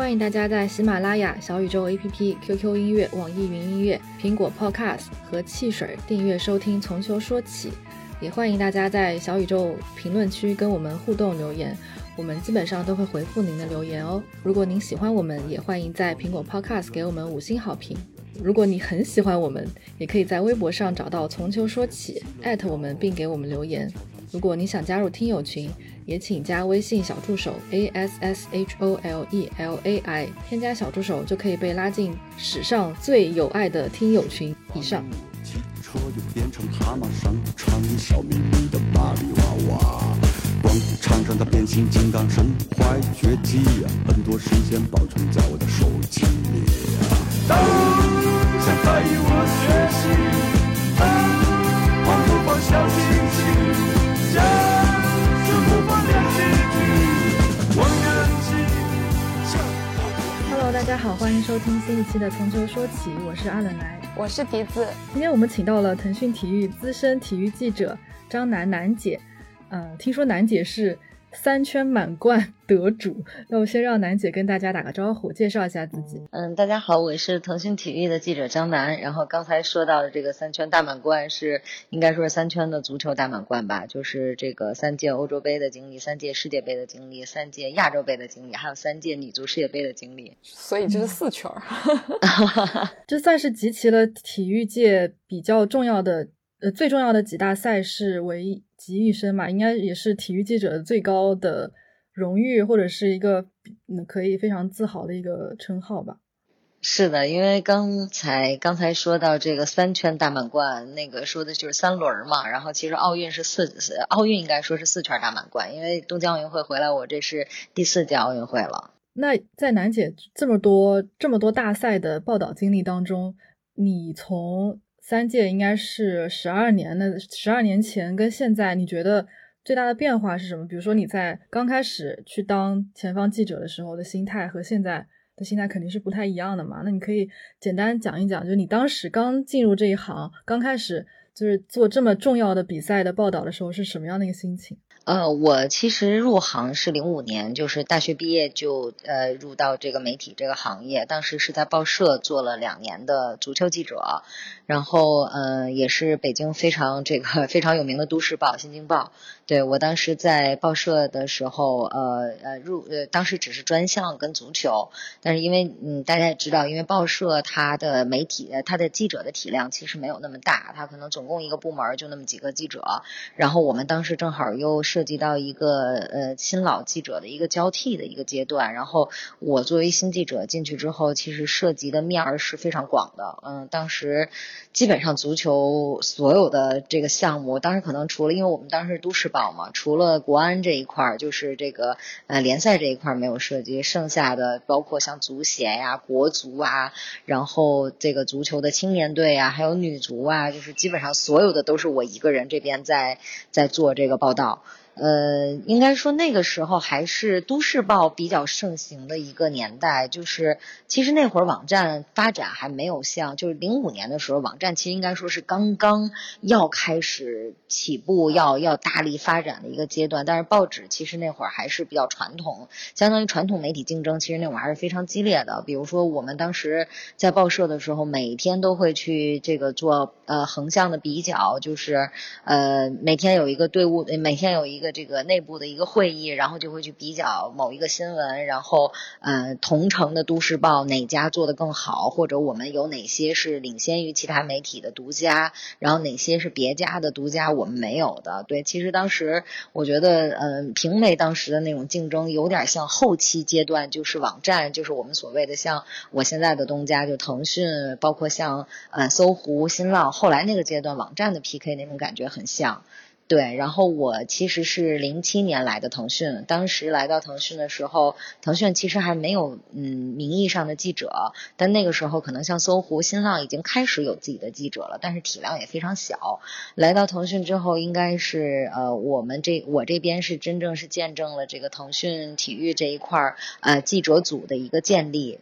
欢迎大家在喜马拉雅、小宇宙 APP、QQ 音乐、网易云音乐、苹果 Podcast 和汽水订阅收听《从球说起》，也欢迎大家在小宇宙评论区跟我们互动留言，我们基本上都会回复您的留言哦。如果您喜欢我们，也欢迎在苹果 Podcast 给我们五星好评。如果你很喜欢我们，也可以在微博上找到“从球说起”，我们并给我们留言。如果你想加入听友群，也请加微信小助手 a s s h o l e l a i，添加小助手就可以被拉进史上最有爱的听友群。以上。汽车又变成蛤蟆上唱笑眯眯的芭比娃娃，广场上的变形金刚身怀绝技，很多神仙保存在我的手机里啊。当想带我学习，当我模仿小星大家好，欢迎收听新一期的《从球说起》，我是阿冷来。我是笛子，今天我们请到了腾讯体育资深体育记者张楠楠姐。呃，听说楠姐是三圈满贯 得主，那我先让楠姐跟大家打个招呼，介绍一下自己。嗯，大家好，我是腾讯体育的记者张楠。然后刚才说到的这个三圈大满贯是应该说是三圈的足球大满贯吧，就是这个三届欧洲杯的经历、三届世界杯的经历、三届亚洲杯的经历，还有三届女足世界杯的经历。所以这是四圈儿。这算是集齐了体育界比较重要的，呃，最重要的几大赛事为集一身嘛，应该也是体育记者最高的荣誉，或者是一个嗯可以非常自豪的一个称号吧。是的，因为刚才刚才说到这个三圈大满贯，那个说的就是三轮儿嘛。然后其实奥运是四，奥运应该说是四圈大满贯，因为东京奥运会回来，我这是第四届奥运会了。那在楠姐这么多这么多大赛的报道经历当中，你从三届应该是十二年那十二年前跟现在，你觉得最大的变化是什么？比如说你在刚开始去当前方记者的时候的心态和现在的心态肯定是不太一样的嘛？那你可以简单讲一讲，就是你当时刚进入这一行，刚开始就是做这么重要的比赛的报道的时候是什么样的一个心情？呃，我其实入行是零五年，就是大学毕业就呃入到这个媒体这个行业，当时是在报社做了两年的足球记者，然后呃也是北京非常这个 非常有名的都市报《新京报》。对我当时在报社的时候，呃呃入呃当时只是专项跟足球，但是因为嗯大家也知道，因为报社它的媒体它的记者的体量其实没有那么大，它可能总共一个部门就那么几个记者，然后我们当时正好又涉及到一个呃新老记者的一个交替的一个阶段，然后我作为新记者进去之后，其实涉及的面儿是非常广的，嗯，当时基本上足球所有的这个项目，当时可能除了因为我们当时是都市报嘛，除了国安这一块儿，就是这个呃联赛这一块儿没有涉及，剩下的包括像足协呀、国足啊，然后这个足球的青年队啊，还有女足啊，就是基本上所有的都是我一个人这边在在做这个报道。呃，应该说那个时候还是都市报比较盛行的一个年代，就是其实那会儿网站发展还没有像，就是零五年的时候，网站其实应该说是刚刚要开始起步，要要大力发展的一个阶段。但是报纸其实那会儿还是比较传统，相当于传统媒体竞争，其实那会儿还是非常激烈的。比如说我们当时在报社的时候，每天都会去这个做呃横向的比较，就是呃每天有一个队伍，每天有一个。这个内部的一个会议，然后就会去比较某一个新闻，然后呃同城的都市报哪家做的更好，或者我们有哪些是领先于其他媒体的独家，然后哪些是别家的独家我们没有的。对，其实当时我觉得，嗯，平媒当时的那种竞争有点像后期阶段，就是网站，就是我们所谓的像我现在的东家，就腾讯，包括像呃搜狐、新浪，后来那个阶段网站的 PK 那种感觉很像。对，然后我其实是零七年来的腾讯，当时来到腾讯的时候，腾讯其实还没有嗯名义上的记者，但那个时候可能像搜狐、新浪已经开始有自己的记者了，但是体量也非常小。来到腾讯之后，应该是呃我们这我这边是真正是见证了这个腾讯体育这一块儿呃记者组的一个建立。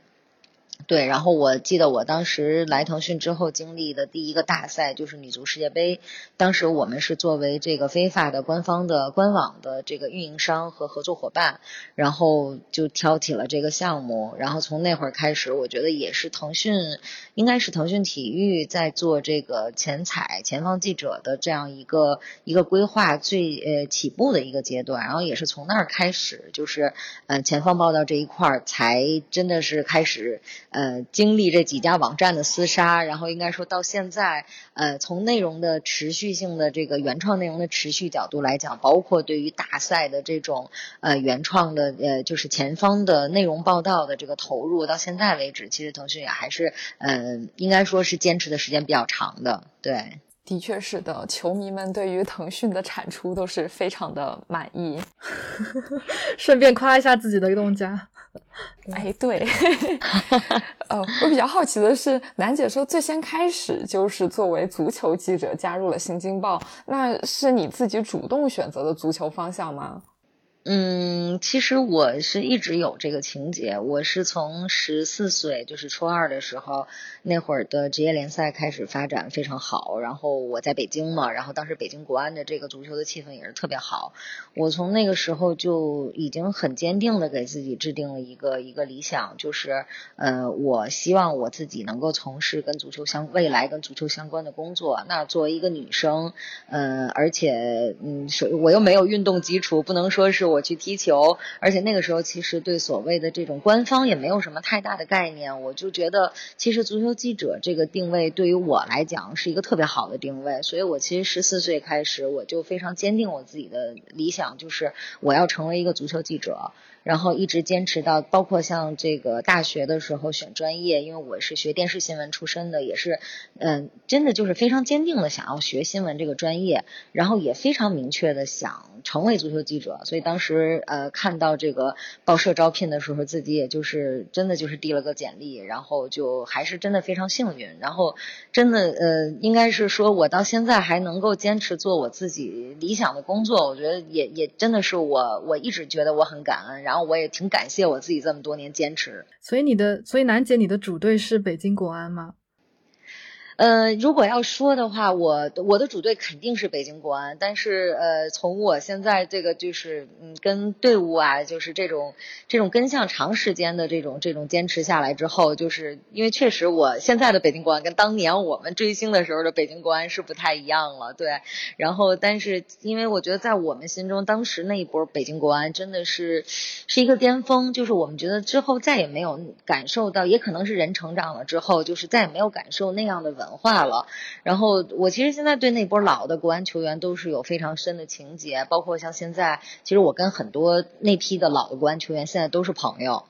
对，然后我记得我当时来腾讯之后经历的第一个大赛就是女足世界杯，当时我们是作为这个非法的官方的官网的这个运营商和合作伙伴，然后就挑起了这个项目，然后从那会儿开始，我觉得也是腾讯，应该是腾讯体育在做这个前采前方记者的这样一个一个规划最呃起步的一个阶段，然后也是从那儿开始，就是呃前方报道这一块儿才真的是开始。呃，经历这几家网站的厮杀，然后应该说到现在，呃，从内容的持续性的这个原创内容的持续角度来讲，包括对于大赛的这种呃原创的呃就是前方的内容报道的这个投入，到现在为止，其实腾讯也还是嗯，应该说是坚持的时间比较长的，对。的确是的，球迷们对于腾讯的产出都是非常的满意。顺便夸一下自己的东家。哎，对。呃，我比较好奇的是，楠姐说最先开始就是作为足球记者加入了《新京报》，那是你自己主动选择的足球方向吗？嗯，其实我是一直有这个情节。我是从十四岁，就是初二的时候，那会儿的职业联赛开始发展非常好。然后我在北京嘛，然后当时北京国安的这个足球的气氛也是特别好。我从那个时候就已经很坚定的给自己制定了一个一个理想，就是呃，我希望我自己能够从事跟足球相未来跟足球相关的工作。那作为一个女生，嗯，而且嗯，我又没有运动基础，不能说是我。去踢球，而且那个时候其实对所谓的这种官方也没有什么太大的概念。我就觉得，其实足球记者这个定位对于我来讲是一个特别好的定位。所以我其实十四岁开始，我就非常坚定我自己的理想，就是我要成为一个足球记者。然后一直坚持到，包括像这个大学的时候选专业，因为我是学电视新闻出身的，也是，嗯，真的就是非常坚定的想要学新闻这个专业，然后也非常明确的想成为足球记者。所以当时呃看到这个报社招聘的时候，自己也就是真的就是递了个简历，然后就还是真的非常幸运。然后真的呃应该是说我到现在还能够坚持做我自己理想的工作，我觉得也也真的是我我一直觉得我很感恩，然后。我也挺感谢我自己这么多年坚持。所以你的，所以楠姐，你的主队是北京国安吗？呃，如果要说的话，我我的主队肯定是北京国安。但是，呃，从我现在这个就是，嗯，跟队伍啊，就是这种这种跟向长时间的这种这种坚持下来之后，就是因为确实我现在的北京国安跟当年我们追星的时候的北京国安是不太一样了，对。然后，但是因为我觉得在我们心中，当时那一波北京国安真的是是一个巅峰，就是我们觉得之后再也没有感受到，也可能是人成长了之后，就是再也没有感受那样的稳。文化了，然后我其实现在对那波老的国安球员都是有非常深的情结，包括像现在，其实我跟很多那批的老的国安球员现在都是朋友。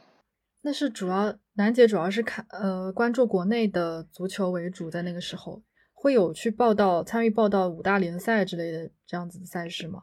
那是主要楠姐主要是看呃关注国内的足球为主，在那个时候会有去报道参与报道五大联赛之类的这样子的赛事吗？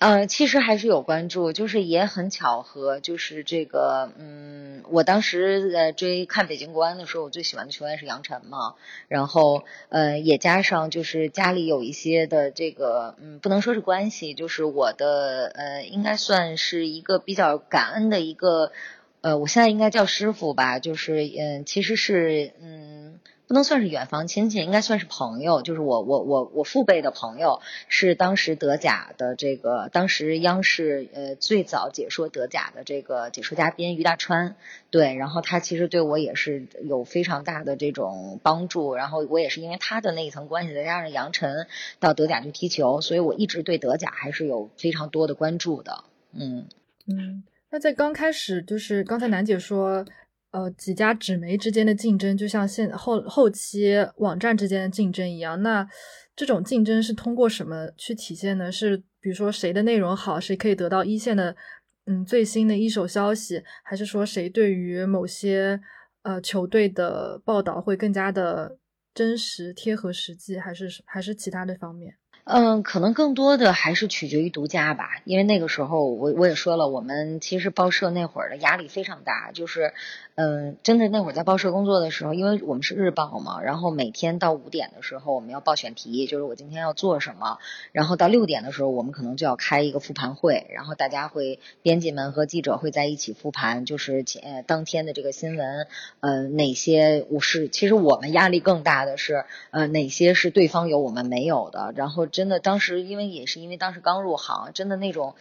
呃，其实还是有关注，就是也很巧合，就是这个，嗯，我当时呃追看北京国安的时候，我最喜欢的球员是杨晨嘛，然后呃也加上就是家里有一些的这个，嗯，不能说是关系，就是我的呃应该算是一个比较感恩的一个，呃，我现在应该叫师傅吧，就是嗯，其实是嗯。不能算是远房亲戚，应该算是朋友。就是我我我我父辈的朋友，是当时德甲的这个，当时央视呃最早解说德甲的这个解说嘉宾于大川。对，然后他其实对我也是有非常大的这种帮助。然后我也是因为他的那一层关系，再加上杨晨到德甲去踢球，所以我一直对德甲还是有非常多的关注的。嗯嗯，那在刚开始，就是刚才楠姐说。呃，几家纸媒之间的竞争，就像现后后期网站之间的竞争一样。那这种竞争是通过什么去体现呢？是比如说谁的内容好，谁可以得到一线的嗯最新的一手消息，还是说谁对于某些呃球队的报道会更加的真实贴合实际，还是还是其他的方面？嗯，可能更多的还是取决于独家吧，因为那个时候我我也说了，我们其实报社那会儿的压力非常大，就是，嗯，真的那会儿在报社工作的时候，因为我们是日报嘛，然后每天到五点的时候我们要报选题，就是我今天要做什么，然后到六点的时候我们可能就要开一个复盘会，然后大家会编辑们和记者会在一起复盘，就是前当天的这个新闻，呃，哪些我是其实我们压力更大的是，呃，哪些是对方有我们没有的，然后。真的，当时因为也是因为当时刚入行，真的那种，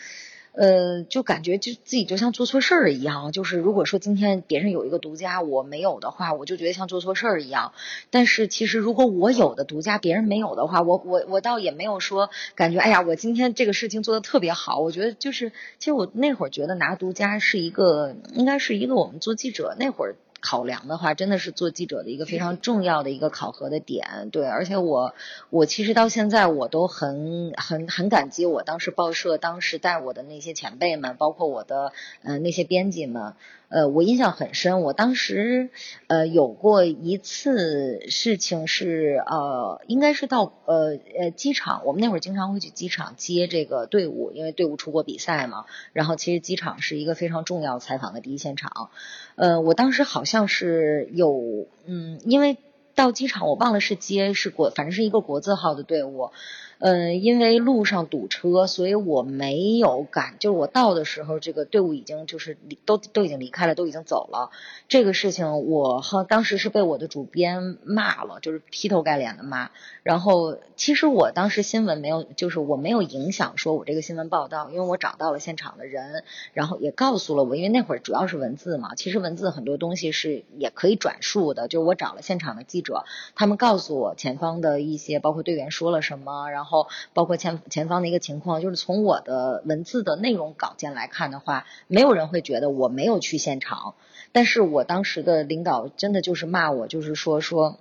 呃，就感觉就自己就像做错事儿一样。就是如果说今天别人有一个独家我没有的话，我就觉得像做错事儿一样。但是其实如果我有的独家别人没有的话，我我我倒也没有说感觉，哎呀，我今天这个事情做的特别好。我觉得就是，其实我那会儿觉得拿独家是一个，应该是一个我们做记者那会儿。考量的话，真的是做记者的一个非常重要的一个考核的点，对。而且我，我其实到现在我都很很很感激我当时报社当时带我的那些前辈们，包括我的嗯那些编辑们。呃，我印象很深，我当时呃有过一次事情是呃，应该是到呃呃机场，我们那会儿经常会去机场接这个队伍，因为队伍出国比赛嘛。然后其实机场是一个非常重要采访的第一现场。呃，我当时好像是有嗯，因为到机场我忘了是接是国，反正是一个国字号的队伍。嗯，因为路上堵车，所以我没有赶。就是我到的时候，这个队伍已经就是都都已经离开了，都已经走了。这个事情我哈当时是被我的主编骂了，就是劈头盖脸的骂。然后其实我当时新闻没有，就是我没有影响说我这个新闻报道，因为我找到了现场的人，然后也告诉了我，因为那会儿主要是文字嘛。其实文字很多东西是也可以转述的，就我找了现场的记者，他们告诉我前方的一些，包括队员说了什么，然后。后包括前前方的一个情况，就是从我的文字的内容稿件来看的话，没有人会觉得我没有去现场。但是我当时的领导真的就是骂我，就是说说，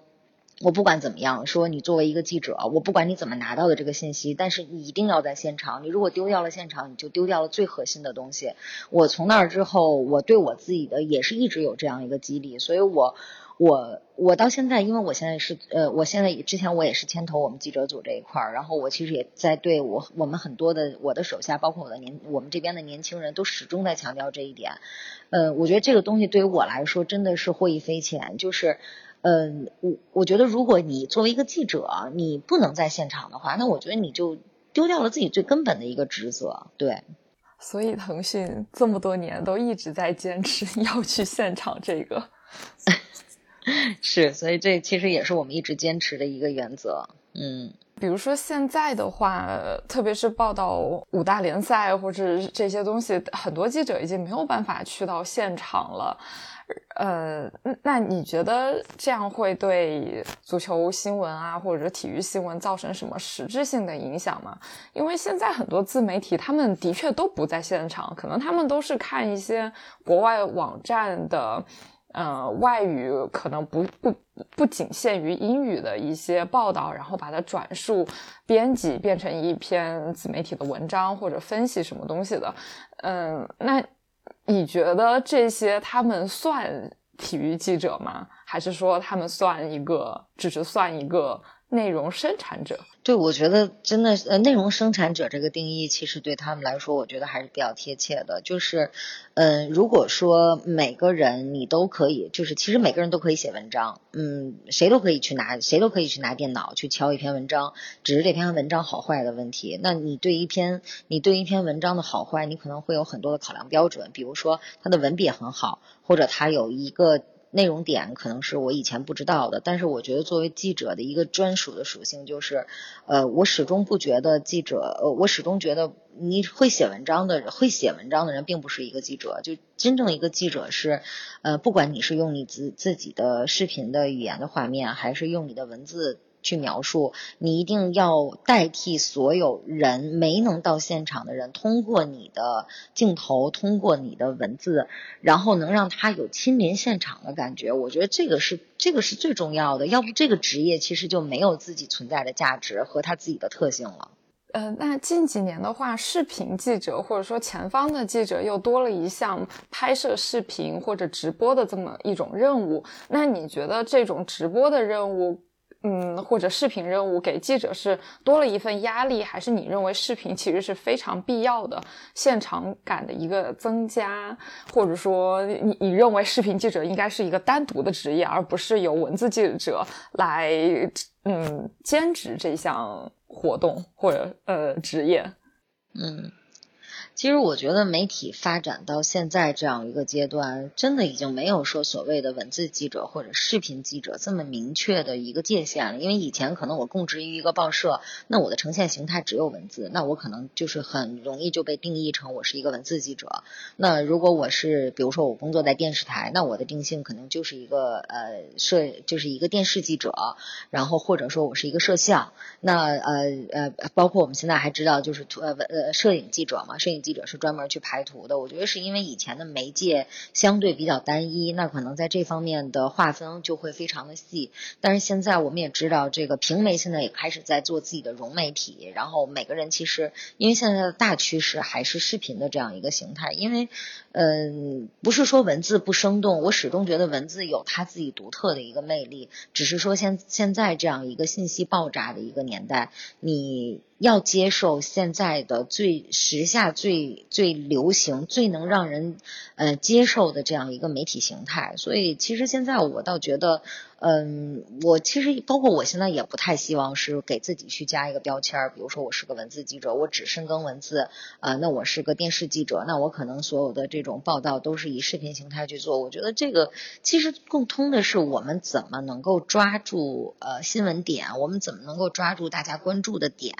我不管怎么样，说你作为一个记者，我不管你怎么拿到的这个信息，但是你一定要在现场。你如果丢掉了现场，你就丢掉了最核心的东西。我从那儿之后，我对我自己的也是一直有这样一个激励，所以我。我我到现在，因为我现在是呃，我现在之前我也是牵头我们记者组这一块儿，然后我其实也在对我我们很多的我的手下，包括我的年我们这边的年轻人都始终在强调这一点。呃，我觉得这个东西对于我来说真的是获益匪浅。就是，嗯，我我觉得如果你作为一个记者，你不能在现场的话，那我觉得你就丢掉了自己最根本的一个职责。对，所以腾讯这么多年都一直在坚持 要去现场这个。是，所以这其实也是我们一直坚持的一个原则。嗯，比如说现在的话，特别是报道五大联赛或者这些东西，很多记者已经没有办法去到现场了。呃，那你觉得这样会对足球新闻啊，或者体育新闻造成什么实质性的影响吗？因为现在很多自媒体，他们的确都不在现场，可能他们都是看一些国外网站的。呃，外语可能不不不仅限于英语的一些报道，然后把它转述、编辑变成一篇自媒体的文章或者分析什么东西的。嗯，那你觉得这些他们算体育记者吗？还是说他们算一个，只是算一个内容生产者？对，我觉得真的，呃，内容生产者这个定义，其实对他们来说，我觉得还是比较贴切的。就是，嗯，如果说每个人你都可以，就是其实每个人都可以写文章，嗯，谁都可以去拿，谁都可以去拿电脑去敲一篇文章，只是这篇文章好坏的问题。那你对一篇，你对一篇文章的好坏，你可能会有很多的考量标准，比如说它的文笔很好，或者它有一个。内容点可能是我以前不知道的，但是我觉得作为记者的一个专属的属性就是，呃，我始终不觉得记者，呃，我始终觉得你会写文章的人，会写文章的人并不是一个记者，就真正一个记者是，呃，不管你是用你自自己的视频的语言的画面，还是用你的文字。去描述，你一定要代替所有人没能到现场的人，通过你的镜头，通过你的文字，然后能让他有亲临现场的感觉。我觉得这个是这个是最重要的，要不这个职业其实就没有自己存在的价值和他自己的特性了。呃，那近几年的话，视频记者或者说前方的记者又多了一项拍摄视频或者直播的这么一种任务。那你觉得这种直播的任务？嗯，或者视频任务给记者是多了一份压力，还是你认为视频其实是非常必要的现场感的一个增加，或者说你你认为视频记者应该是一个单独的职业，而不是由文字记者来嗯兼职这项活动或者呃职业？嗯。其实我觉得媒体发展到现在这样一个阶段，真的已经没有说所谓的文字记者或者视频记者这么明确的一个界限了。因为以前可能我供职于一个报社，那我的呈现形态只有文字，那我可能就是很容易就被定义成我是一个文字记者。那如果我是比如说我工作在电视台，那我的定性可能就是一个呃摄就是一个电视记者，然后或者说我是一个摄像。那呃呃，包括我们现在还知道就是呃呃摄影记者嘛，摄影。记者是专门去排图的，我觉得是因为以前的媒介相对比较单一，那可能在这方面的划分就会非常的细。但是现在我们也知道，这个平媒现在也开始在做自己的融媒体，然后每个人其实因为现在的大趋势还是视频的这样一个形态，因为嗯，不是说文字不生动，我始终觉得文字有它自己独特的一个魅力，只是说现现在这样一个信息爆炸的一个年代，你。要接受现在的最时下最最流行、最能让人呃接受的这样一个媒体形态，所以其实现在我倒觉得。嗯，我其实包括我现在也不太希望是给自己去加一个标签儿，比如说我是个文字记者，我只深耕文字啊，那我是个电视记者，那我可能所有的这种报道都是以视频形态去做。我觉得这个其实共通的是我们怎么能够抓住呃新闻点，我们怎么能够抓住大家关注的点。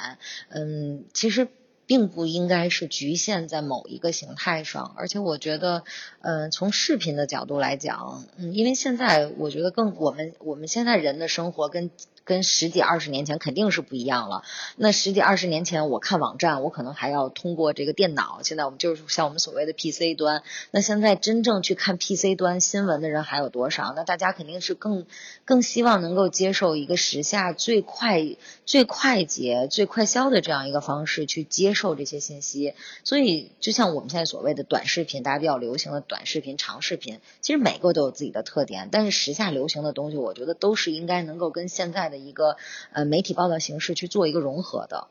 嗯，其实。并不应该是局限在某一个形态上，而且我觉得，嗯，从视频的角度来讲，嗯，因为现在我觉得更我们我们现在人的生活跟。跟十几二十年前肯定是不一样了。那十几二十年前，我看网站，我可能还要通过这个电脑。现在我们就是像我们所谓的 PC 端。那现在真正去看 PC 端新闻的人还有多少？那大家肯定是更更希望能够接受一个时下最快、最快捷、最快消的这样一个方式去接受这些信息。所以，就像我们现在所谓的短视频，大家比较流行的短视频、长视频，其实每个都有自己的特点。但是时下流行的东西，我觉得都是应该能够跟现在的。一个呃媒体报道形式去做一个融合的，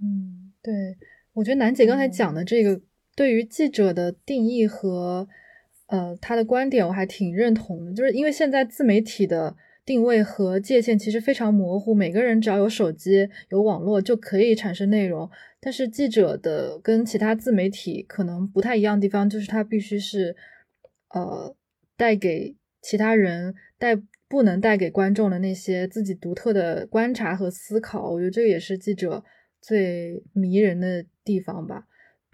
嗯，对，我觉得楠姐刚才讲的这个对于记者的定义和呃他的观点，我还挺认同的，就是因为现在自媒体的定位和界限其实非常模糊，每个人只要有手机有网络就可以产生内容，但是记者的跟其他自媒体可能不太一样的地方，就是他必须是呃带给其他人带。不能带给观众的那些自己独特的观察和思考，我觉得这个也是记者最迷人的地方吧。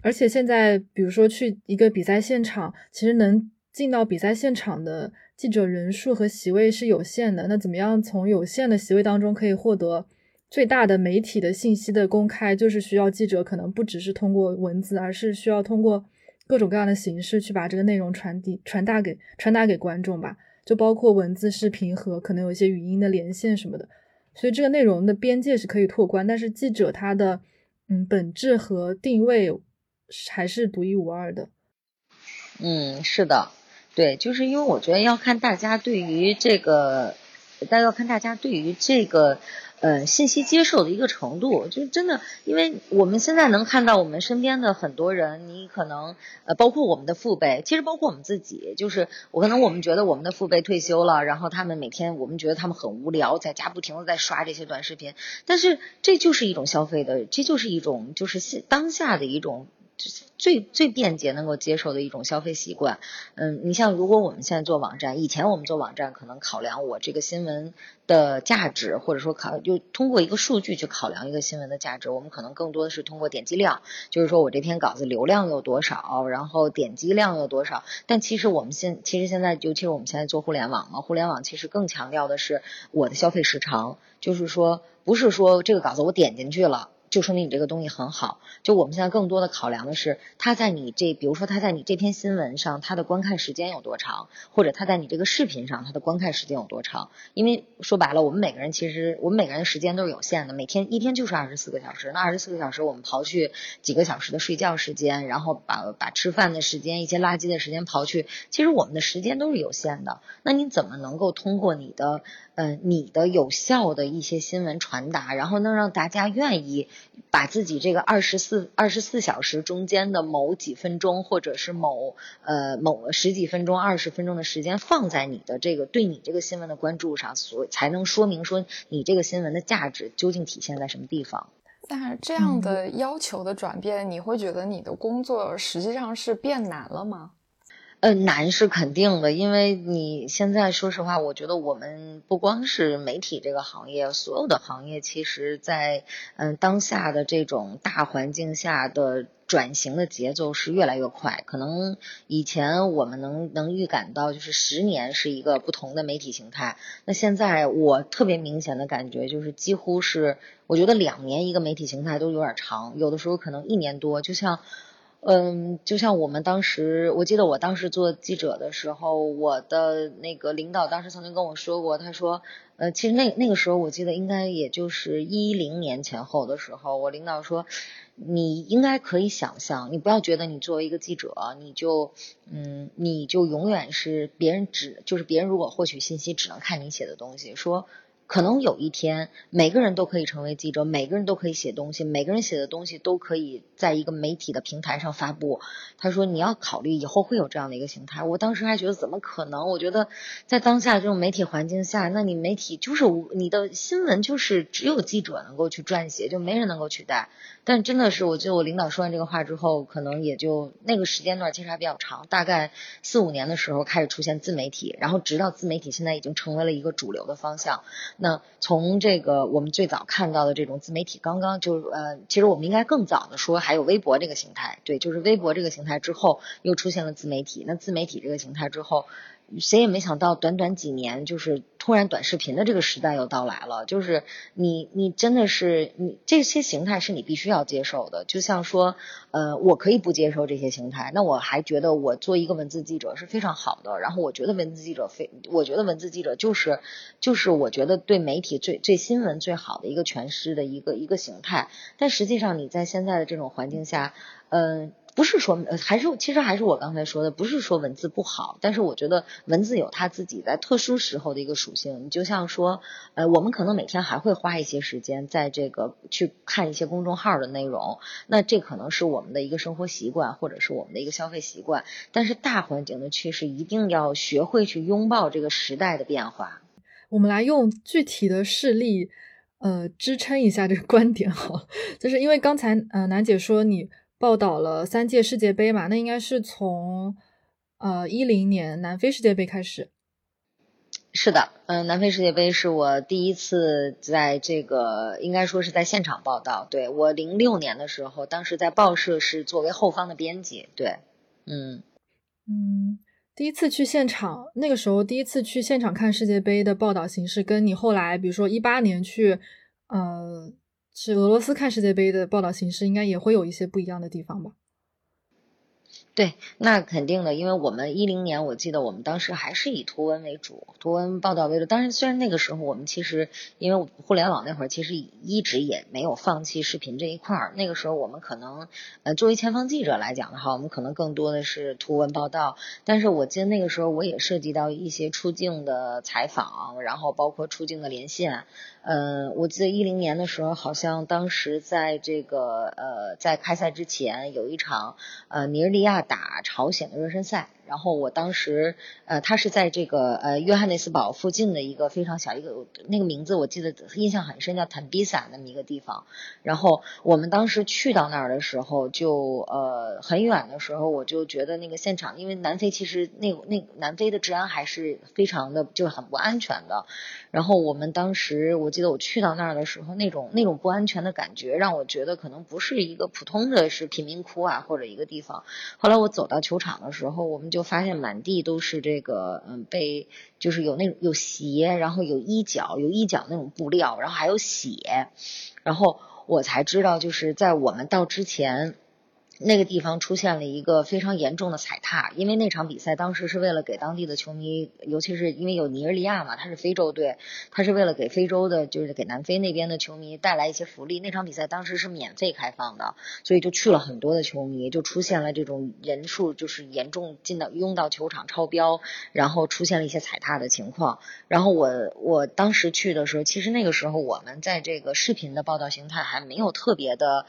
而且现在，比如说去一个比赛现场，其实能进到比赛现场的记者人数和席位是有限的。那怎么样从有限的席位当中可以获得最大的媒体的信息的公开，就是需要记者可能不只是通过文字，而是需要通过各种各样的形式去把这个内容传递、传达给传达给观众吧。就包括文字、视频和可能有一些语音的连线什么的，所以这个内容的边界是可以拓宽，但是记者他的嗯本质和定位还是独一无二的。嗯，是的，对，就是因为我觉得要看大家对于这个，但要看大家对于这个。呃，信息接受的一个程度，就真的，因为我们现在能看到我们身边的很多人，你可能呃，包括我们的父辈，其实包括我们自己，就是我可能我们觉得我们的父辈退休了，然后他们每天我们觉得他们很无聊，在家不停的在刷这些短视频，但是这就是一种消费的，这就是一种就是现当下的一种。最最便捷能够接受的一种消费习惯，嗯，你像如果我们现在做网站，以前我们做网站可能考量我这个新闻的价值，或者说考就通过一个数据去考量一个新闻的价值，我们可能更多的是通过点击量，就是说我这篇稿子流量有多少，然后点击量有多少。但其实我们现其实现在尤其是我们现在做互联网嘛，互联网其实更强调的是我的消费时长，就是说不是说这个稿子我点进去了。就说明你这个东西很好。就我们现在更多的考量的是，他在你这，比如说他在你这篇新闻上，他的观看时间有多长，或者他在你这个视频上，他的观看时间有多长。因为说白了，我们每个人其实我们每个人的时间都是有限的，每天一天就是二十四个小时。那二十四个小时，我们刨去几个小时的睡觉时间，然后把把吃饭的时间、一些垃圾的时间刨去，其实我们的时间都是有限的。那你怎么能够通过你的呃你的有效的一些新闻传达，然后能让大家愿意把自己这个二十四二十四小时中间的某几分钟，或者是某呃某十几分钟、二十分钟的时间放在你的这个对你这个新闻的关注上，所才能说明说你这个新闻的价值究竟体现在什么地方。那这样的要求的转变，你会觉得你的工作实际上是变难了吗？呃，难是肯定的，因为你现在说实话，我觉得我们不光是媒体这个行业，所有的行业，其实在嗯当下的这种大环境下的转型的节奏是越来越快。可能以前我们能能预感到，就是十年是一个不同的媒体形态，那现在我特别明显的感觉就是，几乎是我觉得两年一个媒体形态都有点长，有的时候可能一年多，就像。嗯，就像我们当时，我记得我当时做记者的时候，我的那个领导当时曾经跟我说过，他说，呃，其实那那个时候我记得应该也就是一零年前后的时候，我领导说，你应该可以想象，你不要觉得你作为一个记者，你就，嗯，你就永远是别人只就是别人如果获取信息只能看你写的东西，说。可能有一天，每个人都可以成为记者，每个人都可以写东西，每个人写的东西都可以在一个媒体的平台上发布。他说：“你要考虑以后会有这样的一个形态。”我当时还觉得怎么可能？我觉得在当下这种媒体环境下，那你媒体就是你的新闻就是只有记者能够去撰写，就没人能够取代。但真的是，我记得我领导说完这个话之后，可能也就那个时间段其实还比较长，大概四五年的时候开始出现自媒体，然后直到自媒体现在已经成为了一个主流的方向。那从这个我们最早看到的这种自媒体，刚刚就是呃，其实我们应该更早的说，还有微博这个形态，对，就是微博这个形态之后又出现了自媒体。那自媒体这个形态之后。谁也没想到，短短几年，就是突然短视频的这个时代又到来了。就是你，你真的是你这些形态是你必须要接受的。就像说，呃，我可以不接受这些形态，那我还觉得我做一个文字记者是非常好的。然后我觉得文字记者非，我觉得文字记者就是就是我觉得对媒体最最新闻最好的一个诠释的一个一个形态。但实际上你在现在的这种环境下，嗯。不是说，呃，还是其实还是我刚才说的，不是说文字不好，但是我觉得文字有它自己在特殊时候的一个属性。你就像说，呃，我们可能每天还会花一些时间在这个去看一些公众号的内容，那这可能是我们的一个生活习惯，或者是我们的一个消费习惯。但是大环境的趋势一定要学会去拥抱这个时代的变化。我们来用具体的事例，呃，支撑一下这个观点哈，就是因为刚才呃楠姐说你。报道了三届世界杯嘛？那应该是从呃一零年南非世界杯开始。是的，嗯，南非世界杯是我第一次在这个应该说是在现场报道。对我零六年的时候，当时在报社是作为后方的编辑。对，嗯嗯，第一次去现场，那个时候第一次去现场看世界杯的报道形式，跟你后来比如说一八年去，呃。是俄罗斯看世界杯的报道形式，应该也会有一些不一样的地方吧？对，那肯定的，因为我们一零年，我记得我们当时还是以图文为主，图文报道为主。当然，虽然那个时候我们其实因为互联网那会儿，其实一直也没有放弃视频这一块儿。那个时候我们可能，呃，作为前方记者来讲的话，我们可能更多的是图文报道。但是我记得那个时候我也涉及到一些出境的采访，然后包括出境的连线。嗯，我记得一零年的时候，好像当时在这个呃，在开赛之前有一场呃尼日利亚打朝鲜的热身赛。然后我当时，呃，他是在这个呃约翰内斯堡附近的一个非常小一个那个名字我记得印象很深，叫坦比萨那么一个地方。然后我们当时去到那儿的时候，就呃很远的时候，我就觉得那个现场，因为南非其实那那南非的治安还是非常的就很不安全的。然后我们当时我记得我去到那儿的时候，那种那种不安全的感觉，让我觉得可能不是一个普通的是贫民窟啊或者一个地方。后来我走到球场的时候，我们。就发现满地都是这个，嗯，被就是有那种有鞋，然后有衣角，有衣角那种布料，然后还有血，然后我才知道，就是在我们到之前。那个地方出现了一个非常严重的踩踏，因为那场比赛当时是为了给当地的球迷，尤其是因为有尼日利亚嘛，他是非洲队，他是为了给非洲的，就是给南非那边的球迷带来一些福利。那场比赛当时是免费开放的，所以就去了很多的球迷，就出现了这种人数就是严重进到拥到球场超标，然后出现了一些踩踏的情况。然后我我当时去的时候，其实那个时候我们在这个视频的报道形态还没有特别的。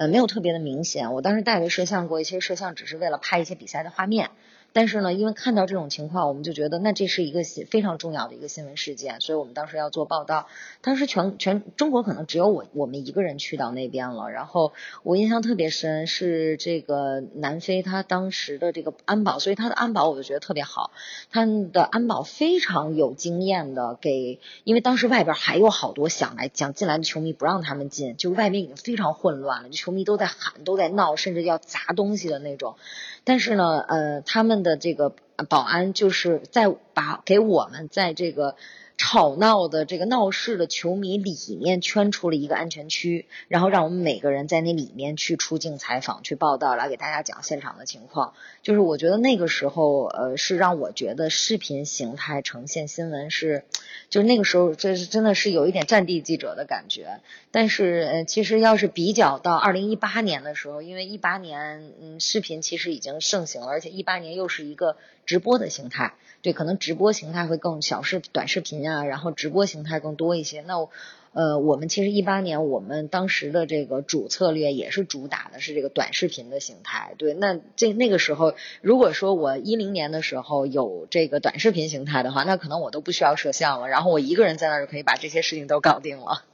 呃，没有特别的明显。我当时带着摄像过一些摄像，只是为了拍一些比赛的画面。但是呢，因为看到这种情况，我们就觉得那这是一个非常重要的一个新闻事件，所以我们当时要做报道。当时全全中国可能只有我我们一个人去到那边了。然后我印象特别深是这个南非他当时的这个安保，所以他的安保我就觉得特别好，他的安保非常有经验的给，因为当时外边还有好多想来想进来的球迷不让他们进，就外面已经非常混乱了，球迷都在喊都在闹，甚至要砸东西的那种。但是呢，呃，他们的这个保安就是在把给我们在这个。吵闹的这个闹事的球迷里面圈出了一个安全区，然后让我们每个人在那里面去出镜采访、去报道，来给大家讲现场的情况。就是我觉得那个时候，呃，是让我觉得视频形态呈现新闻是，就是那个时候，这是真的是有一点战地记者的感觉。但是，呃，其实要是比较到二零一八年的时候，因为一八年，嗯，视频其实已经盛行了，而且一八年又是一个直播的形态。对，可能直播形态会更小视短视频啊，然后直播形态更多一些。那呃，我们其实一八年我们当时的这个主策略也是主打的是这个短视频的形态。对，那这那个时候，如果说我一零年的时候有这个短视频形态的话，那可能我都不需要摄像了，然后我一个人在那儿就可以把这些事情都搞定了。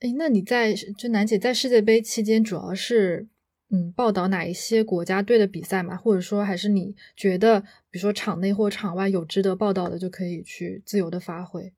哎，那你在就楠姐在世界杯期间主要是？嗯，报道哪一些国家队的比赛嘛？或者说，还是你觉得，比如说场内或场外有值得报道的，就可以去自由的发挥。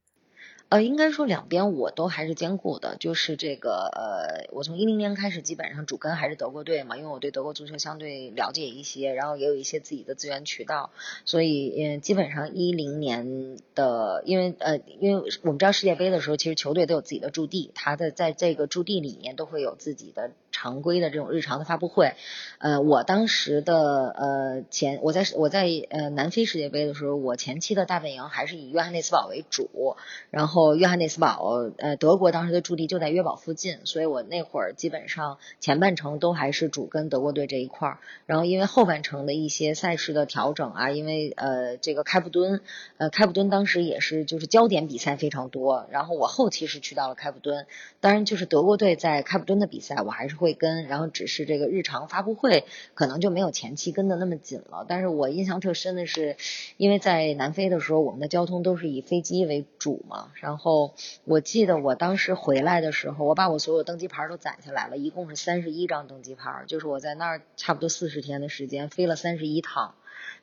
呃，应该说两边我都还是兼顾的，就是这个呃，我从一零年开始基本上主跟还是德国队嘛，因为我对德国足球相对了解一些，然后也有一些自己的资源渠道，所以嗯，基本上一零年的，因为呃，因为我们知道世界杯的时候，其实球队都有自己的驻地，他的在这个驻地里面都会有自己的常规的这种日常的发布会。呃，我当时的呃前我在我在呃南非世界杯的时候，我前期的大本营还是以约翰内斯堡为主，然后。约翰内斯堡，呃，德国当时的驻地就在约堡附近，所以我那会儿基本上前半程都还是主跟德国队这一块儿。然后因为后半程的一些赛事的调整啊，因为呃这个开普敦，呃开普敦当时也是就是焦点比赛非常多。然后我后期是去到了开普敦，当然就是德国队在开普敦的比赛我还是会跟，然后只是这个日常发布会可能就没有前期跟的那么紧了。但是我印象特深的是，因为在南非的时候，我们的交通都是以飞机为主嘛，然后。我记得我当时回来的时候，我把我所有登机牌都攒下来了，一共是三十一张登机牌，就是我在那儿差不多四十天的时间飞了三十一趟。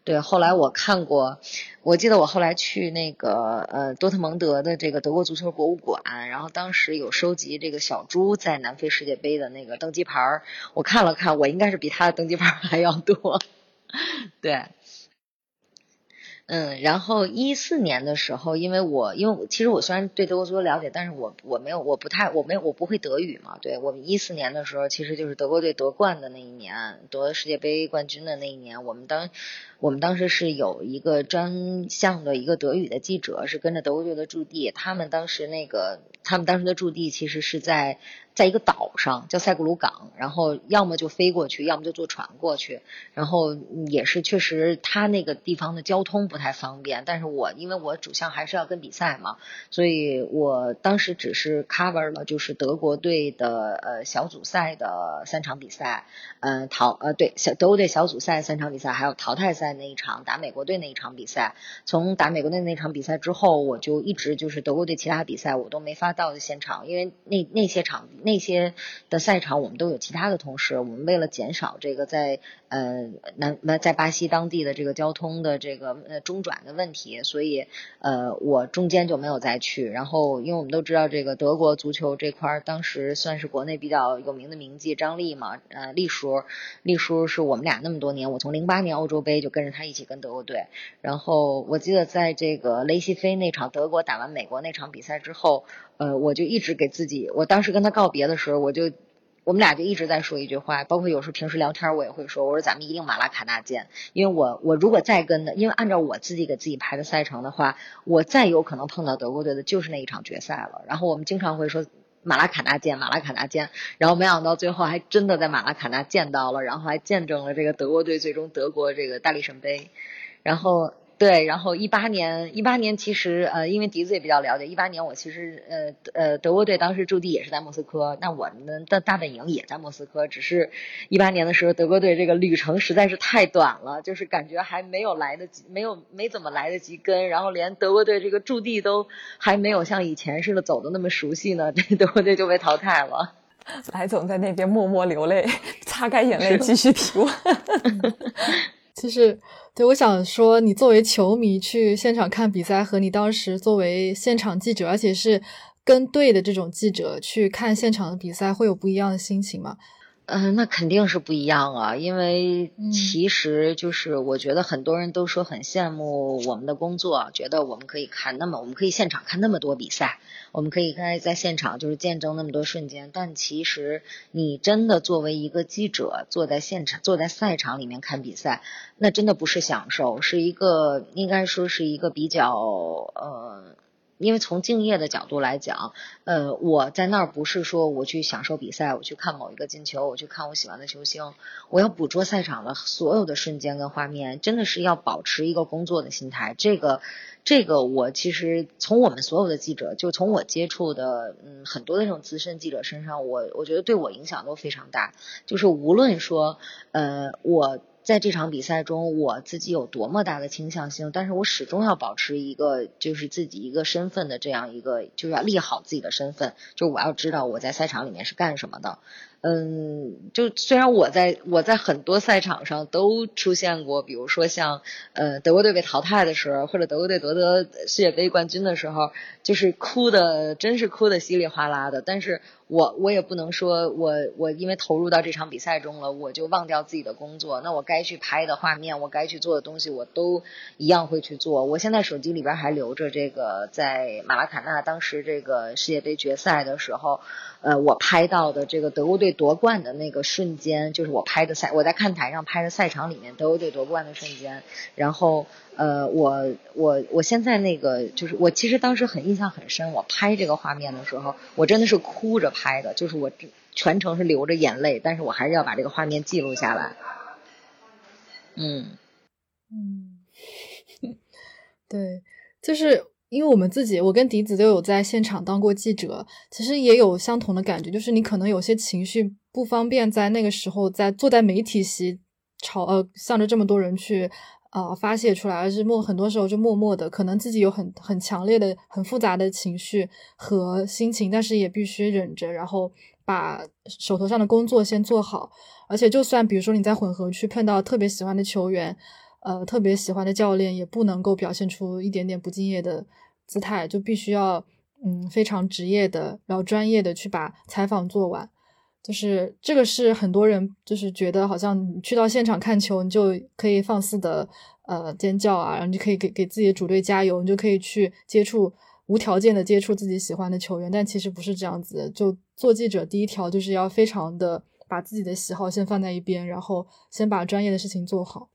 对，后来我看过，我记得我后来去那个呃多特蒙德的这个德国足球博物馆，然后当时有收集这个小猪在南非世界杯的那个登机牌儿，我看了看，我应该是比他的登机牌还要多。对。嗯，然后一四年的时候，因为我因为其实我虽然对德国足球了解，但是我我没有我不太我没有我不会德语嘛。对我们一四年的时候，其实就是德国队夺冠的那一年，夺世界杯冠军的那一年，我们当我们当时是有一个专项的一个德语的记者，是跟着德国队的驻地，他们当时那个他们当时的驻地其实是在。在一个岛上叫塞古鲁港，然后要么就飞过去，要么就坐船过去，然后也是确实他那个地方的交通不太方便。但是我因为我主项还是要跟比赛嘛，所以我当时只是 cover 了就是德国队的呃小组赛的三场比赛，嗯淘呃对小德国队小组赛三场比赛，还有淘汰赛那一场打美国队那一场比赛。从打美国队那场比赛之后，我就一直就是德国队其他比赛我都没法到的现场，因为那那些场。那些的赛场我们都有其他的同事，我们为了减少这个在呃南在巴西当地的这个交通的这个呃中转的问题，所以呃，我中间就没有再去。然后，因为我们都知道这个德国足球这块儿，当时算是国内比较有名的名记张力嘛，呃，丽叔，丽叔是我们俩那么多年，我从零八年欧洲杯就跟着他一起跟德国队。然后我记得在这个雷西菲那场德国打完美国那场比赛之后，呃，我就一直给自己，我当时跟他告别的时候，我就。我们俩就一直在说一句话，包括有时候平时聊天我也会说，我说咱们一定马拉卡纳见，因为我我如果再跟的，因为按照我自己给自己排的赛程的话，我再有可能碰到德国队的就是那一场决赛了。然后我们经常会说马拉卡纳见，马拉卡纳见，然后没想到最后还真的在马拉卡纳见到了，然后还见证了这个德国队最终德国这个大力神杯，然后。对，然后一八年，一八年其实呃，因为笛子也比较了解，一八年我其实呃呃，德国队当时驻地也是在莫斯科，那我们的大本营也在莫斯科，只是一八年的时候，德国队这个旅程实在是太短了，就是感觉还没有来得及，没有没怎么来得及跟，然后连德国队这个驻地都还没有像以前似的走的那么熟悉呢，这德国队就被淘汰了。白总在那边默默流泪，擦干眼泪继续提问。其实。对，我想说，你作为球迷去现场看比赛，和你当时作为现场记者，而且是跟队的这种记者去看现场的比赛，会有不一样的心情吗？嗯，那肯定是不一样啊，因为其实就是我觉得很多人都说很羡慕我们的工作，觉得我们可以看那么，我们可以现场看那么多比赛，我们可以在在现场就是见证那么多瞬间。但其实你真的作为一个记者，坐在现场，坐在赛场里面看比赛，那真的不是享受，是一个应该说是一个比较呃。因为从敬业的角度来讲，呃，我在那儿不是说我去享受比赛，我去看某一个进球，我去看我喜欢的球星，我要捕捉赛场的所有的瞬间跟画面，真的是要保持一个工作的心态。这个，这个我其实从我们所有的记者，就从我接触的嗯很多的这种资深记者身上，我我觉得对我影响都非常大。就是无论说，呃，我。在这场比赛中，我自己有多么大的倾向性，但是我始终要保持一个就是自己一个身份的这样一个，就是要立好自己的身份，就我要知道我在赛场里面是干什么的。嗯，就虽然我在我在很多赛场上都出现过，比如说像呃德国队被淘汰的时候，或者德国队夺得世界杯冠军的时候，就是哭的，真是哭的稀里哗啦的。但是我我也不能说我我因为投入到这场比赛中了，我就忘掉自己的工作。那我该去拍的画面，我该去做的东西，我都一样会去做。我现在手机里边还留着这个在马拉卡纳当时这个世界杯决赛的时候。呃，我拍到的这个德国队夺冠的那个瞬间，就是我拍的赛，我在看台上拍的赛场里面德国队夺冠的瞬间。然后，呃，我我我现在那个就是我其实当时很印象很深，我拍这个画面的时候，我真的是哭着拍的，就是我全程是流着眼泪，但是我还是要把这个画面记录下来。嗯嗯，对，就是。因为我们自己，我跟笛子都有在现场当过记者，其实也有相同的感觉，就是你可能有些情绪不方便在那个时候在坐在媒体席朝呃向着这么多人去啊发泄出来，而是默很多时候就默默的，可能自己有很很强烈的、很复杂的情绪和心情，但是也必须忍着，然后把手头上的工作先做好。而且就算比如说你在混合区碰到特别喜欢的球员。呃，特别喜欢的教练也不能够表现出一点点不敬业的姿态，就必须要嗯非常职业的，然后专业的去把采访做完。就是这个是很多人就是觉得好像去到现场看球，你就可以放肆的呃尖叫啊，然后你就可以给给自己的主队加油，你就可以去接触无条件的接触自己喜欢的球员。但其实不是这样子，就做记者第一条就是要非常的把自己的喜好先放在一边，然后先把专业的事情做好。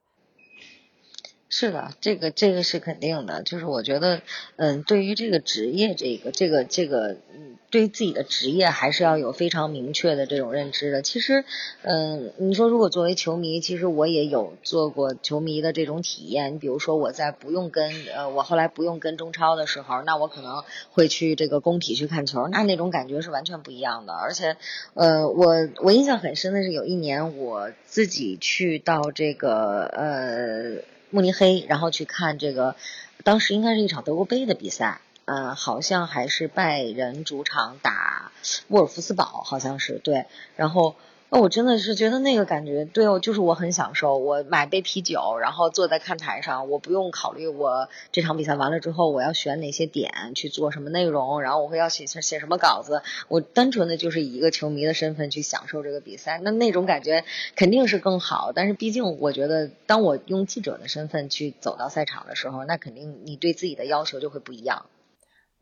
是的，这个这个是肯定的，就是我觉得，嗯，对于这个职业，这个这个这个，嗯，对自己的职业还是要有非常明确的这种认知的。其实，嗯，你说如果作为球迷，其实我也有做过球迷的这种体验。你比如说我在不用跟，呃，我后来不用跟中超的时候，那我可能会去这个工体去看球，那那种感觉是完全不一样的。而且，呃，我我印象很深的是有一年我自己去到这个，呃。慕尼黑，然后去看这个，当时应该是一场德国杯的比赛，呃，好像还是拜仁主场打沃尔夫斯堡，好像是对。然后，我真的是觉得那个感觉，对哦，就是我很享受。我买杯啤酒，然后坐在看台上，我不用考虑我这场比赛完了之后我要选哪些点去做什么内容，然后我会要写写什么稿子。我单纯的就是以一个球迷的身份去享受这个比赛，那那种感觉肯定是更好。但是毕竟我觉得，当我用记者的身份去走到赛场的时候，那肯定你对自己的要求就会不一样。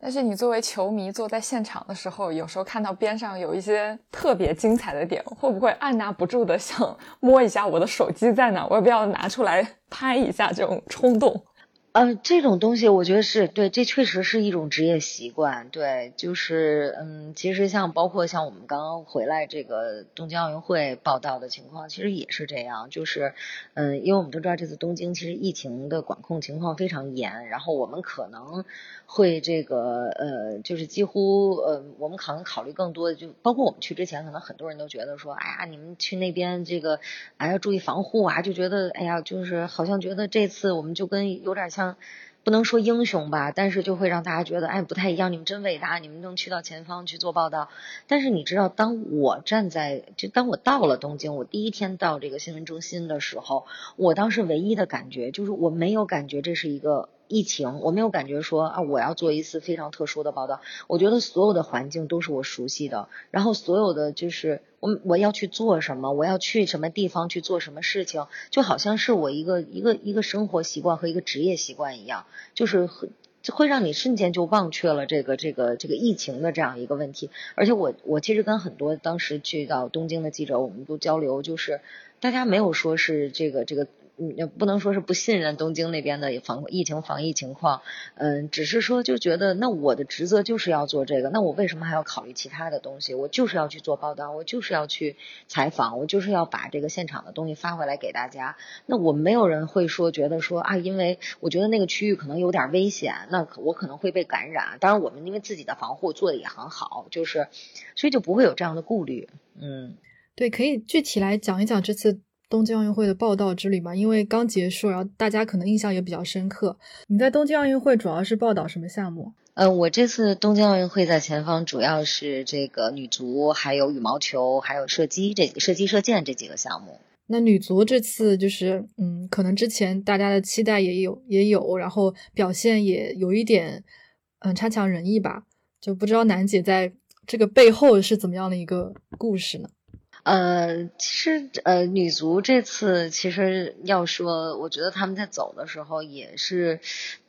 但是你作为球迷坐在现场的时候，有时候看到边上有一些特别精彩的点，会不会按捺不住的想摸一下我的手机在哪？我要不要拿出来拍一下？这种冲动。呃，这种东西我觉得是对，这确实是一种职业习惯。对，就是嗯，其实像包括像我们刚刚回来这个东京奥运会报道的情况，其实也是这样。就是嗯，因为我们都知道这次东京其实疫情的管控情况非常严，然后我们可能会这个呃，就是几乎呃，我们可能考虑更多的，就包括我们去之前，可能很多人都觉得说，哎呀，你们去那边这个哎要注意防护啊，就觉得哎呀，就是好像觉得这次我们就跟有点像。不能说英雄吧，但是就会让大家觉得，哎，不太一样。你们真伟大，你们能去到前方去做报道。但是你知道，当我站在，就当我到了东京，我第一天到这个新闻中心的时候，我当时唯一的感觉就是，我没有感觉这是一个。疫情，我没有感觉说啊，我要做一次非常特殊的报道。我觉得所有的环境都是我熟悉的，然后所有的就是我我要去做什么，我要去什么地方去做什么事情，就好像是我一个一个一个生活习惯和一个职业习惯一样，就是会让你瞬间就忘却了这个这个这个疫情的这样一个问题。而且我我其实跟很多当时去到东京的记者，我们都交流，就是大家没有说是这个这个。嗯也不能说是不信任东京那边的防疫情防疫情况，嗯，只是说就觉得那我的职责就是要做这个，那我为什么还要考虑其他的东西？我就是要去做报道，我就是要去采访，我就是要把这个现场的东西发回来给大家。那我没有人会说觉得说啊，因为我觉得那个区域可能有点危险，那我可能会被感染。当然，我们因为自己的防护做的也很好，就是所以就不会有这样的顾虑。嗯，对，可以具体来讲一讲这次。东京奥运会的报道之旅嘛，因为刚结束，然后大家可能印象也比较深刻。你在东京奥运会主要是报道什么项目？呃，我这次东京奥运会在前方主要是这个女足，还有羽毛球，还有射击这射击射箭这几个项目。那女足这次就是，嗯，可能之前大家的期待也有也有，然后表现也有一点，嗯，差强人意吧。就不知道楠姐在这个背后是怎么样的一个故事呢？呃，其实呃，女足这次其实要说，我觉得他们在走的时候也是，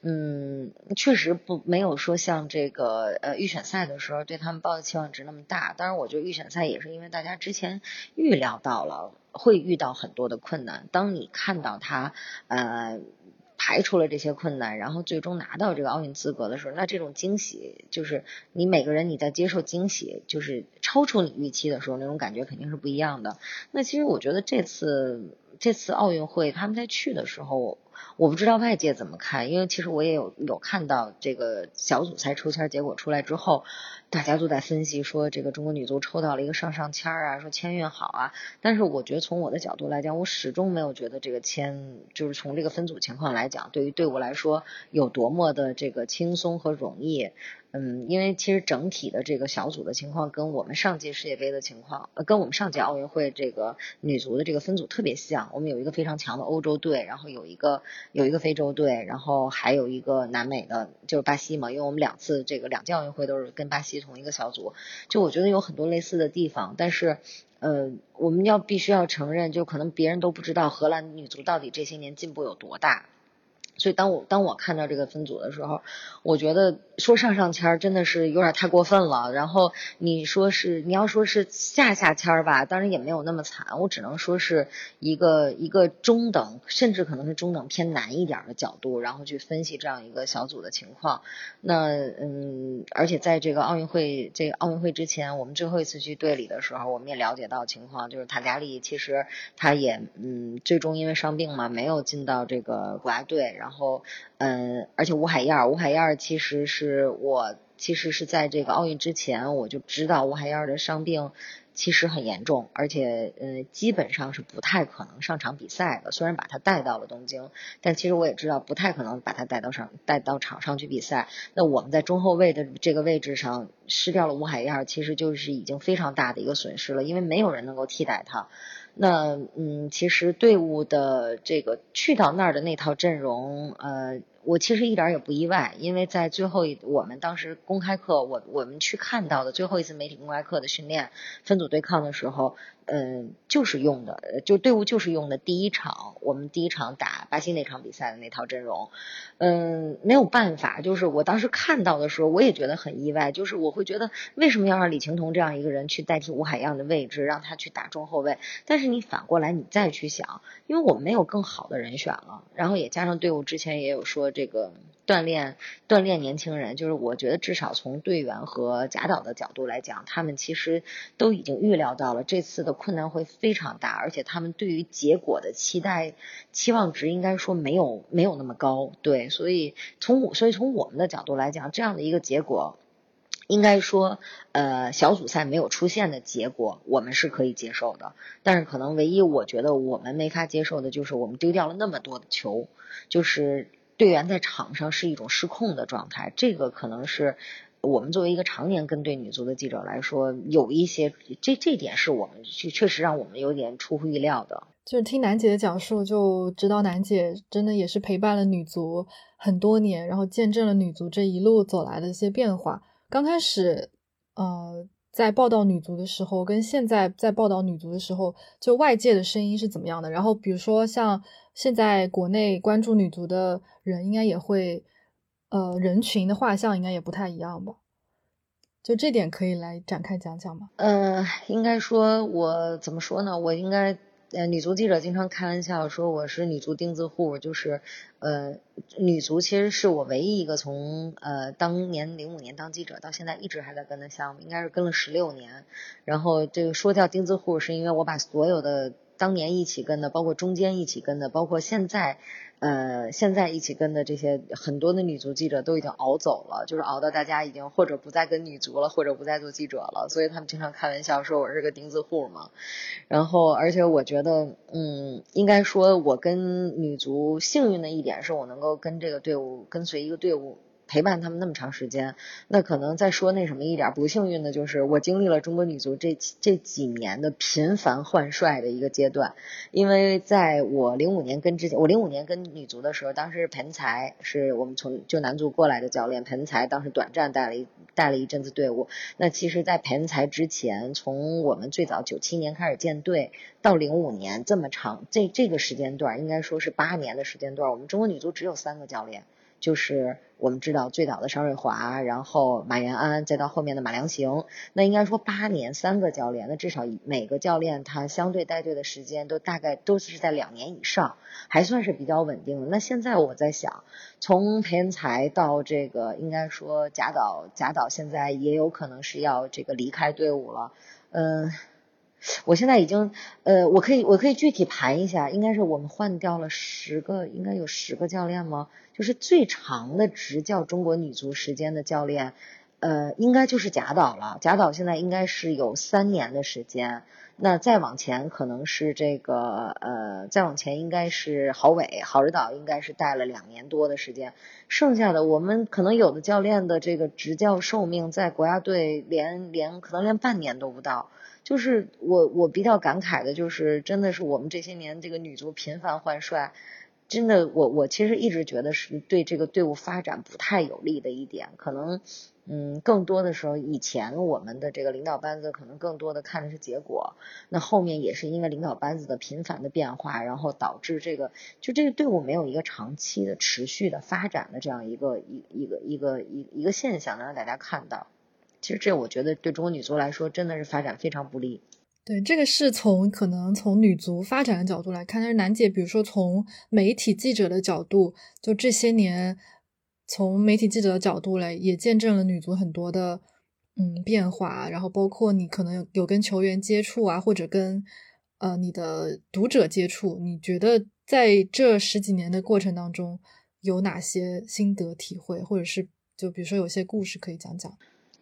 嗯，确实不没有说像这个呃预选赛的时候对他们抱的期望值那么大。当然，我觉得预选赛也是因为大家之前预料到了会遇到很多的困难。当你看到他呃。排除了这些困难，然后最终拿到这个奥运资格的时候，那这种惊喜就是你每个人你在接受惊喜，就是超出你预期的时候，那种感觉肯定是不一样的。那其实我觉得这次这次奥运会他们在去的时候。我不知道外界怎么看，因为其实我也有有看到这个小组赛抽签结果出来之后，大家都在分析说这个中国女足抽到了一个上上签啊，说签运好啊。但是我觉得从我的角度来讲，我始终没有觉得这个签就是从这个分组情况来讲，对于对我来说有多么的这个轻松和容易。嗯，因为其实整体的这个小组的情况跟我们上届世界杯的情况，呃，跟我们上届奥运会这个女足的这个分组特别像。我们有一个非常强的欧洲队，然后有一个有一个非洲队，然后还有一个南美的，就是巴西嘛。因为我们两次这个两届奥运会都是跟巴西同一个小组，就我觉得有很多类似的地方。但是，呃，我们要必须要承认，就可能别人都不知道荷兰女足到底这些年进步有多大。所以当我当我看到这个分组的时候，我觉得说上上签儿真的是有点太过分了。然后你说是你要说是下下签儿吧，当然也没有那么惨。我只能说是一个一个中等，甚至可能是中等偏难一点的角度，然后去分析这样一个小组的情况。那嗯，而且在这个奥运会这个奥运会之前，我们最后一次去队里的时候，我们也了解到情况，就是塔加利其实他也嗯最终因为伤病嘛，没有进到这个国家队。然后，嗯，而且吴海燕，吴海燕其实是是我，其实是在这个奥运之前，我就知道吴海燕的伤病其实很严重，而且呃基本上是不太可能上场比赛的。虽然把他带到了东京，但其实我也知道不太可能把他带到上带到场上去比赛。那我们在中后卫的这个位置上失掉了吴海燕，其实就是已经非常大的一个损失了，因为没有人能够替代他。那嗯，其实队伍的这个去到那儿的那套阵容，呃。我其实一点也不意外，因为在最后一我们当时公开课，我我们去看到的最后一次媒体公开课的训练分组对抗的时候。嗯，就是用的，就队伍就是用的第一场，我们第一场打巴西那场比赛的那套阵容。嗯，没有办法，就是我当时看到的时候，我也觉得很意外，就是我会觉得为什么要让李青桐这样一个人去代替吴海样的位置，让他去打中后卫？但是你反过来你再去想，因为我们没有更好的人选了，然后也加上队伍之前也有说这个锻炼锻炼年轻人，就是我觉得至少从队员和贾导的角度来讲，他们其实都已经预料到了这次的。困难会非常大，而且他们对于结果的期待期望值应该说没有没有那么高，对，所以从我所以从我们的角度来讲，这样的一个结果，应该说呃小组赛没有出现的结果，我们是可以接受的。但是可能唯一我觉得我们没法接受的就是我们丢掉了那么多的球，就是队员在场上是一种失控的状态，这个可能是。我们作为一个常年跟对女足的记者来说，有一些这这点是我们确确实让我们有点出乎意料的。就是听楠姐的讲述，就知道楠姐真的也是陪伴了女足很多年，然后见证了女足这一路走来的一些变化。刚开始，呃，在报道女足的时候，跟现在在报道女足的时候，就外界的声音是怎么样的？然后比如说像现在国内关注女足的人，应该也会。呃，人群的画像应该也不太一样吧？就这点可以来展开讲讲吗？呃，应该说，我怎么说呢？我应该，呃，女足记者经常开玩笑说我是女足钉子户，就是，呃，女足其实是我唯一一个从呃当年零五年当记者到现在一直还在跟的项目，应该是跟了十六年。然后这个说叫钉子户，是因为我把所有的当年一起跟的，包括中间一起跟的，包括现在。呃，现在一起跟的这些很多的女足记者都已经熬走了，就是熬到大家已经或者不再跟女足了，或者不再做记者了，所以他们经常开玩笑说我是个钉子户嘛。然后，而且我觉得，嗯，应该说我跟女足幸运的一点是我能够跟这个队伍跟随一个队伍。陪伴他们那么长时间，那可能再说那什么一点不幸运的就是我经历了中国女足这这几年的频繁换帅的一个阶段，因为在我零五年跟之前，我零五年跟女足的时候，当时是彭才是我们从就男足过来的教练，盆才当时短暂带了一带了一阵子队伍。那其实，在盆才之前，从我们最早九七年开始建队到零五年这么长，这这个时间段应该说是八年的时间段，我们中国女足只有三个教练。就是我们知道最早的邵瑞华，然后马延安，再到后面的马良行，那应该说八年三个教练，那至少每个教练他相对带队的时间都大概都是在两年以上，还算是比较稳定的。那现在我在想，从裴恩才到这个，应该说贾导，贾导现在也有可能是要这个离开队伍了，嗯。我现在已经，呃，我可以，我可以具体盘一下，应该是我们换掉了十个，应该有十个教练吗？就是最长的执教中国女足时间的教练，呃，应该就是贾导了。贾导现在应该是有三年的时间，那再往前可能是这个，呃，再往前应该是郝伟，郝指导应该是带了两年多的时间，剩下的我们可能有的教练的这个执教寿命在国家队连连可能连半年都不到。就是我我比较感慨的，就是真的是我们这些年这个女足频繁换帅，真的我我其实一直觉得是对这个队伍发展不太有利的一点。可能嗯，更多的时候以前我们的这个领导班子可能更多的看的是结果，那后面也是因为领导班子的频繁的变化，然后导致这个就这个队伍没有一个长期的持续的发展的这样一个一一个一个一一个现象，能让大家看到。其实这我觉得对中国女足来说真的是发展非常不利。对，这个是从可能从女足发展的角度来看，但是楠姐，比如说从媒体记者的角度，就这些年从媒体记者的角度来，也见证了女足很多的嗯变化。然后包括你可能有跟球员接触啊，或者跟呃你的读者接触，你觉得在这十几年的过程当中有哪些心得体会，或者是就比如说有些故事可以讲讲？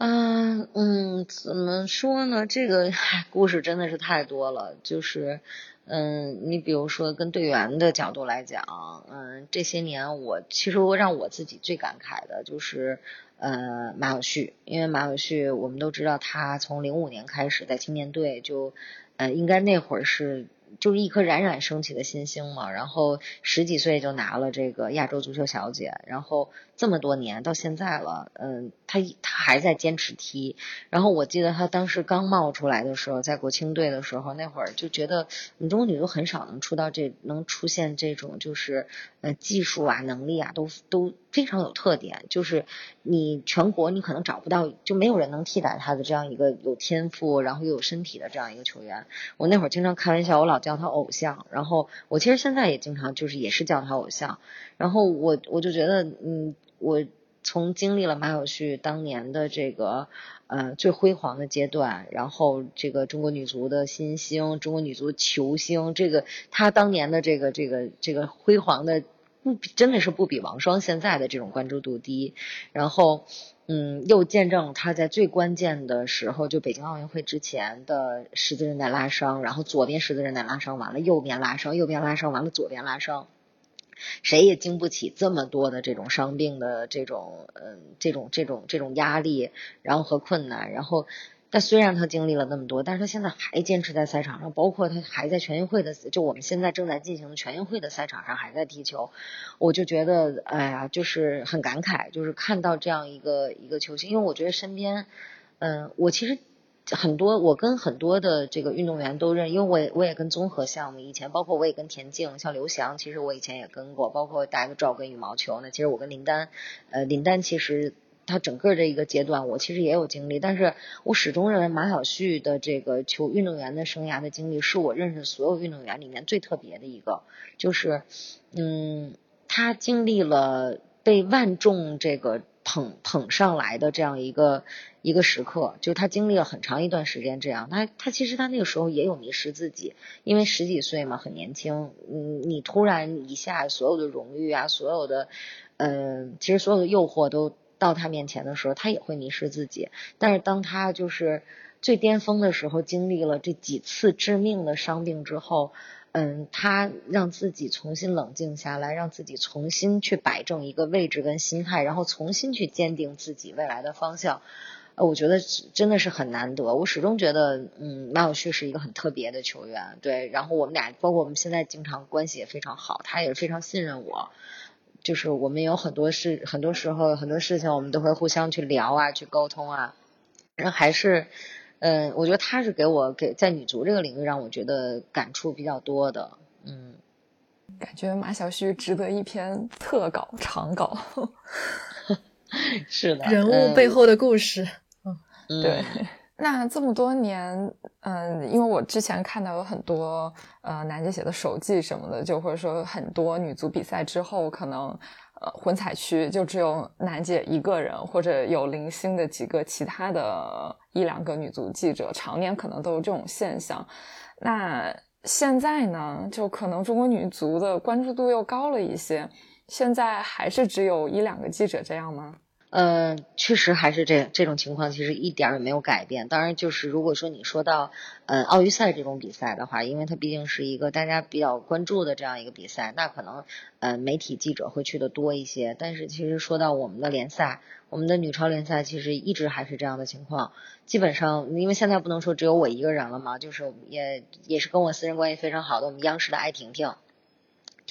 嗯嗯，怎么说呢？这个故事真的是太多了。就是，嗯，你比如说跟队员的角度来讲，嗯，这些年我其实我让我自己最感慨的就是，呃，马晓旭，因为马晓旭我们都知道，他从零五年开始在青年队就，呃，应该那会儿是。就是一颗冉冉升起的新星嘛，然后十几岁就拿了这个亚洲足球小姐，然后这么多年到现在了，嗯，他他还在坚持踢。然后我记得他当时刚冒出来的时候，在国青队的时候，那会儿就觉得我们中国女足很少能出到这能出现这种就是呃技术啊能力啊都都非常有特点，就是你全国你可能找不到，就没有人能替代他的这样一个有天赋然后又有身体的这样一个球员。我那会儿经常开玩笑，我老。叫他偶像，然后我其实现在也经常就是也是叫他偶像，然后我我就觉得，嗯，我从经历了马晓旭当年的这个呃最辉煌的阶段，然后这个中国女足的新星，中国女足球星，这个他当年的这个这个这个辉煌的不比真的是不比王霜现在的这种关注度低，然后。嗯，又见证他在最关键的时候，就北京奥运会之前的十字韧带拉伤，然后左边十字韧带拉伤完了，右边拉伤，右边拉伤完了，左边拉伤，谁也经不起这么多的这种伤病的这种嗯这种这种这种压力，然后和困难，然后。但虽然他经历了那么多，但是他现在还坚持在赛场上，包括他还在全运会的，就我们现在正在进行的全运会的赛场上还在踢球，我就觉得，哎呀，就是很感慨，就是看到这样一个一个球星，因为我觉得身边，嗯，我其实很多，我跟很多的这个运动员都认，因为我也我也跟综合项目以前，包括我也跟田径，像刘翔，其实我以前也跟过，包括大家都知道跟羽毛球那，其实我跟林丹，呃，林丹其实。他整个这一个阶段，我其实也有经历，但是我始终认为马晓旭的这个球运动员的生涯的经历，是我认识所有运动员里面最特别的一个。就是，嗯，他经历了被万众这个捧捧上来的这样一个一个时刻，就他经历了很长一段时间这样。他他其实他那个时候也有迷失自己，因为十几岁嘛，很年轻。嗯，你突然一下所有的荣誉啊，所有的，嗯，其实所有的诱惑都。到他面前的时候，他也会迷失自己。但是当他就是最巅峰的时候，经历了这几次致命的伤病之后，嗯，他让自己重新冷静下来，让自己重新去摆正一个位置跟心态，然后重新去坚定自己未来的方向。呃，我觉得真的是很难得。我始终觉得，嗯，马晓旭是一个很特别的球员。对，然后我们俩，包括我们现在经常关系也非常好，他也非常信任我。就是我们有很多事，很多时候很多事情，我们都会互相去聊啊，去沟通啊。然后还是，嗯，我觉得他是给我给在女足这个领域让我觉得感触比较多的。嗯，感觉马晓旭值得一篇特稿长稿。是的，人物背后的故事。嗯，对。那这么多年，嗯，因为我之前看到有很多呃楠姐写的手记什么的，就或者说很多女足比赛之后，可能呃混采区就只有楠姐一个人，或者有零星的几个其他的一两个女足记者，常年可能都有这种现象。那现在呢，就可能中国女足的关注度又高了一些，现在还是只有一两个记者这样吗？嗯，确实还是这这种情况，其实一点也没有改变。当然，就是如果说你说到，呃，奥运赛这种比赛的话，因为它毕竟是一个大家比较关注的这样一个比赛，那可能，呃，媒体记者会去的多一些。但是，其实说到我们的联赛，我们的女超联赛，其实一直还是这样的情况。基本上，因为现在不能说只有我一个人了嘛，就是也也是跟我私人关系非常好的我们央视的艾婷婷。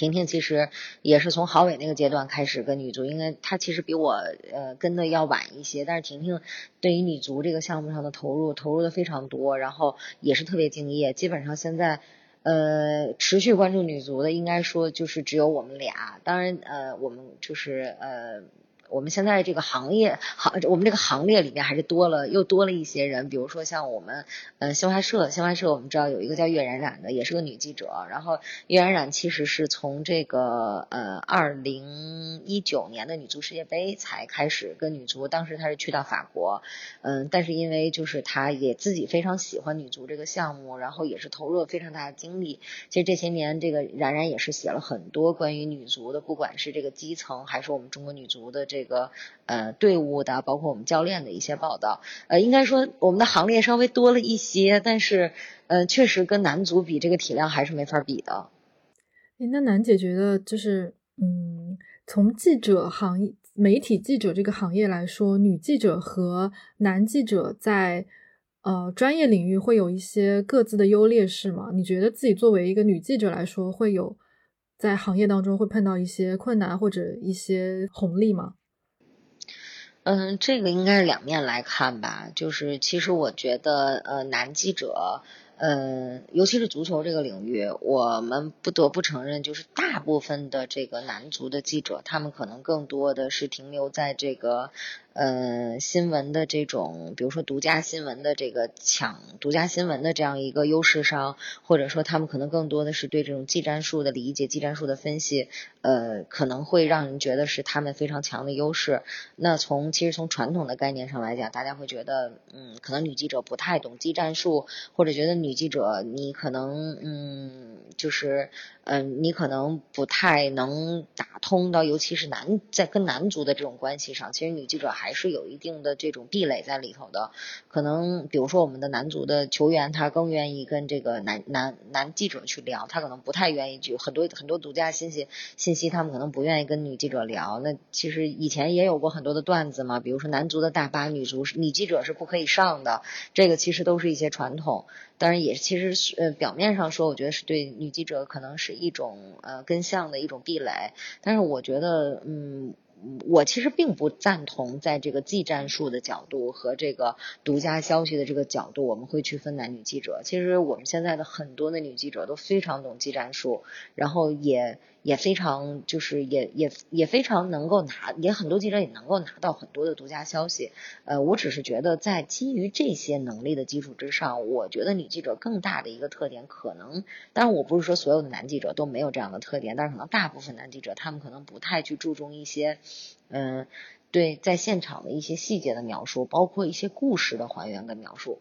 婷婷其实也是从郝伟那个阶段开始跟女足，应该她其实比我呃跟的要晚一些，但是婷婷对于女足这个项目上的投入投入的非常多，然后也是特别敬业。基本上现在呃持续关注女足的，应该说就是只有我们俩。当然呃我们就是呃。我们现在这个行业行，我们这个行列里面还是多了又多了一些人，比如说像我们呃新华社，新华社我们知道有一个叫岳冉冉的，也是个女记者。然后岳冉冉其实是从这个呃二零一九年的女足世界杯才开始跟女足，当时她是去到法国，嗯，但是因为就是她也自己非常喜欢女足这个项目，然后也是投入了非常大的精力。其实这些年这个冉冉也是写了很多关于女足的，不管是这个基层还是我们中国女足的这。这个呃队伍的，包括我们教练的一些报道。呃，应该说我们的行列稍微多了一些，但是呃，确实跟男足比，这个体量还是没法比的。那楠姐觉得就是，嗯，从记者行业、媒体记者这个行业来说，女记者和男记者在。呃，专业领域会有一些各自的优劣势吗？你觉得自己作为一个女记者来说，会有在行业当中会碰到一些困难或者一些红利吗？嗯，这个应该是两面来看吧。就是其实我觉得，呃，男记者。嗯，尤其是足球这个领域，我们不得不承认，就是大部分的这个男足的记者，他们可能更多的是停留在这个呃新闻的这种，比如说独家新闻的这个抢独家新闻的这样一个优势上，或者说他们可能更多的是对这种技战术的理解、技战术的分析，呃，可能会让人觉得是他们非常强的优势。那从其实从传统的概念上来讲，大家会觉得，嗯，可能女记者不太懂技战术，或者觉得女女记者，你可能嗯，就是嗯，你可能不太能打通到，尤其是男在跟男足的这种关系上，其实女记者还是有一定的这种壁垒在里头的。可能比如说我们的男足的球员，他更愿意跟这个男男男记者去聊，他可能不太愿意去很多很多独家信息信息，他们可能不愿意跟女记者聊。那其实以前也有过很多的段子嘛，比如说男足的大巴，女足女记者是不可以上的，这个其实都是一些传统。当然也其实是呃表面上说，我觉得是对女记者可能是一种呃跟向的一种壁垒，但是我觉得嗯。我其实并不赞同，在这个技战术的角度和这个独家消息的这个角度，我们会区分男女记者。其实我们现在的很多的女记者都非常懂技战术，然后也也非常就是也也也非常能够拿，也很多记者也能够拿到很多的独家消息。呃，我只是觉得在基于这些能力的基础之上，我觉得女记者更大的一个特点，可能当然我不是说所有的男记者都没有这样的特点，但是可能大部分男记者他们可能不太去注重一些。嗯，对，在现场的一些细节的描述，包括一些故事的还原跟描述，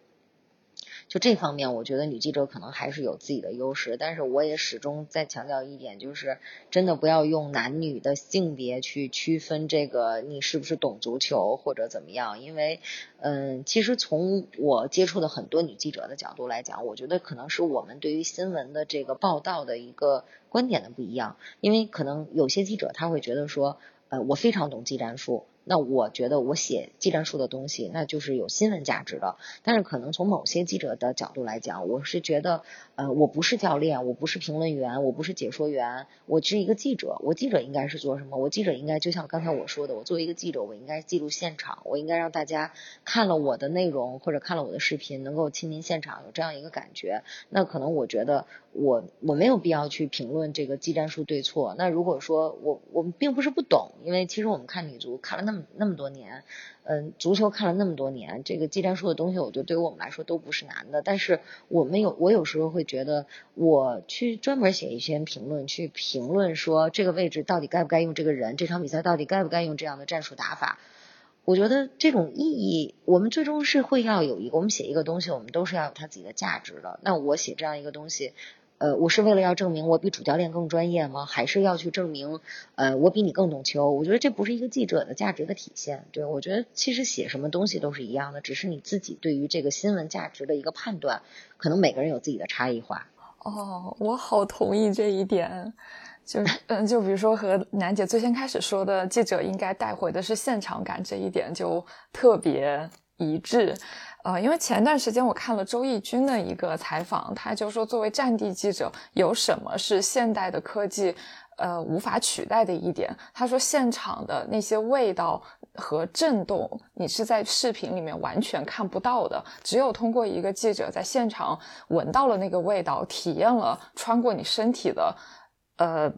就这方面，我觉得女记者可能还是有自己的优势。但是我也始终在强调一点，就是真的不要用男女的性别去区分这个你是不是懂足球或者怎么样。因为，嗯，其实从我接触的很多女记者的角度来讲，我觉得可能是我们对于新闻的这个报道的一个观点的不一样。因为可能有些记者他会觉得说。呃，我非常懂技战术。那我觉得我写技战术的东西，那就是有新闻价值的。但是可能从某些记者的角度来讲，我是觉得，呃，我不是教练，我不是评论员，我不是解说员，我是一个记者。我记者应该是做什么？我记者应该就像刚才我说的，我作为一个记者，我应该记录现场，我应该让大家看了我的内容或者看了我的视频，能够亲临现场，有这样一个感觉。那可能我觉得我我没有必要去评论这个技战术对错。那如果说我我们并不是不懂，因为其实我们看女足看了那么。那么多年，嗯，足球看了那么多年，这个技战术的东西，我觉得对于我们来说都不是难的。但是我们有，我有时候会觉得，我去专门写一篇评论，去评论说这个位置到底该不该用这个人，这场比赛到底该不该用这样的战术打法。我觉得这种意义，我们最终是会要有一个，我们写一个东西，我们都是要有它自己的价值的。那我写这样一个东西。呃，我是为了要证明我比主教练更专业吗？还是要去证明，呃，我比你更懂球？我觉得这不是一个记者的价值的体现。对我觉得其实写什么东西都是一样的，只是你自己对于这个新闻价值的一个判断，可能每个人有自己的差异化。哦，我好同意这一点。就嗯，就比如说和楠姐最先开始说的，记者应该带回的是现场感这一点，就特别一致。呃，因为前段时间我看了周轶君的一个采访，他就说，作为战地记者，有什么是现代的科技呃无法取代的一点？他说，现场的那些味道和震动，你是在视频里面完全看不到的，只有通过一个记者在现场闻到了那个味道，体验了穿过你身体的呃。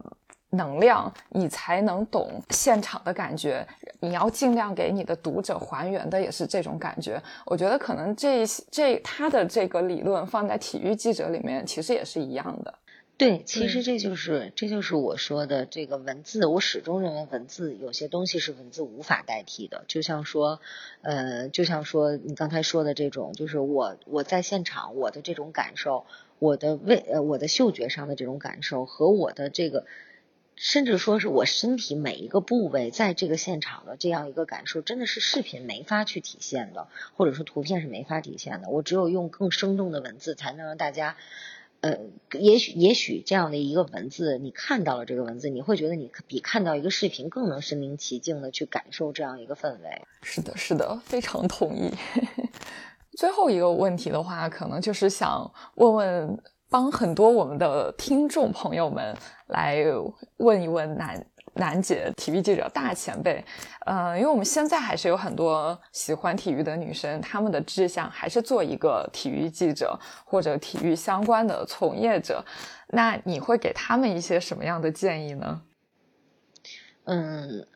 能量，你才能懂现场的感觉。你要尽量给你的读者还原的也是这种感觉。我觉得可能这这他的这个理论放在体育记者里面，其实也是一样的。对，其实这就是这就是我说的这个文字。我始终认为文字有些东西是文字无法代替的。就像说，呃，就像说你刚才说的这种，就是我我在现场我的这种感受，我的味呃我的嗅觉上的这种感受和我的这个。甚至说是我身体每一个部位在这个现场的这样一个感受，真的是视频没法去体现的，或者说图片是没法体现的。我只有用更生动的文字，才能让大家，呃，也许也许这样的一个文字，你看到了这个文字，你会觉得你比看到一个视频更能身临其境的去感受这样一个氛围。是的，是的，非常同意。最后一个问题的话，可能就是想问问。帮很多我们的听众朋友们来问一问楠楠姐，体育记者大前辈，呃，因为我们现在还是有很多喜欢体育的女生，她们的志向还是做一个体育记者或者体育相关的从业者，那你会给他们一些什么样的建议呢？嗯。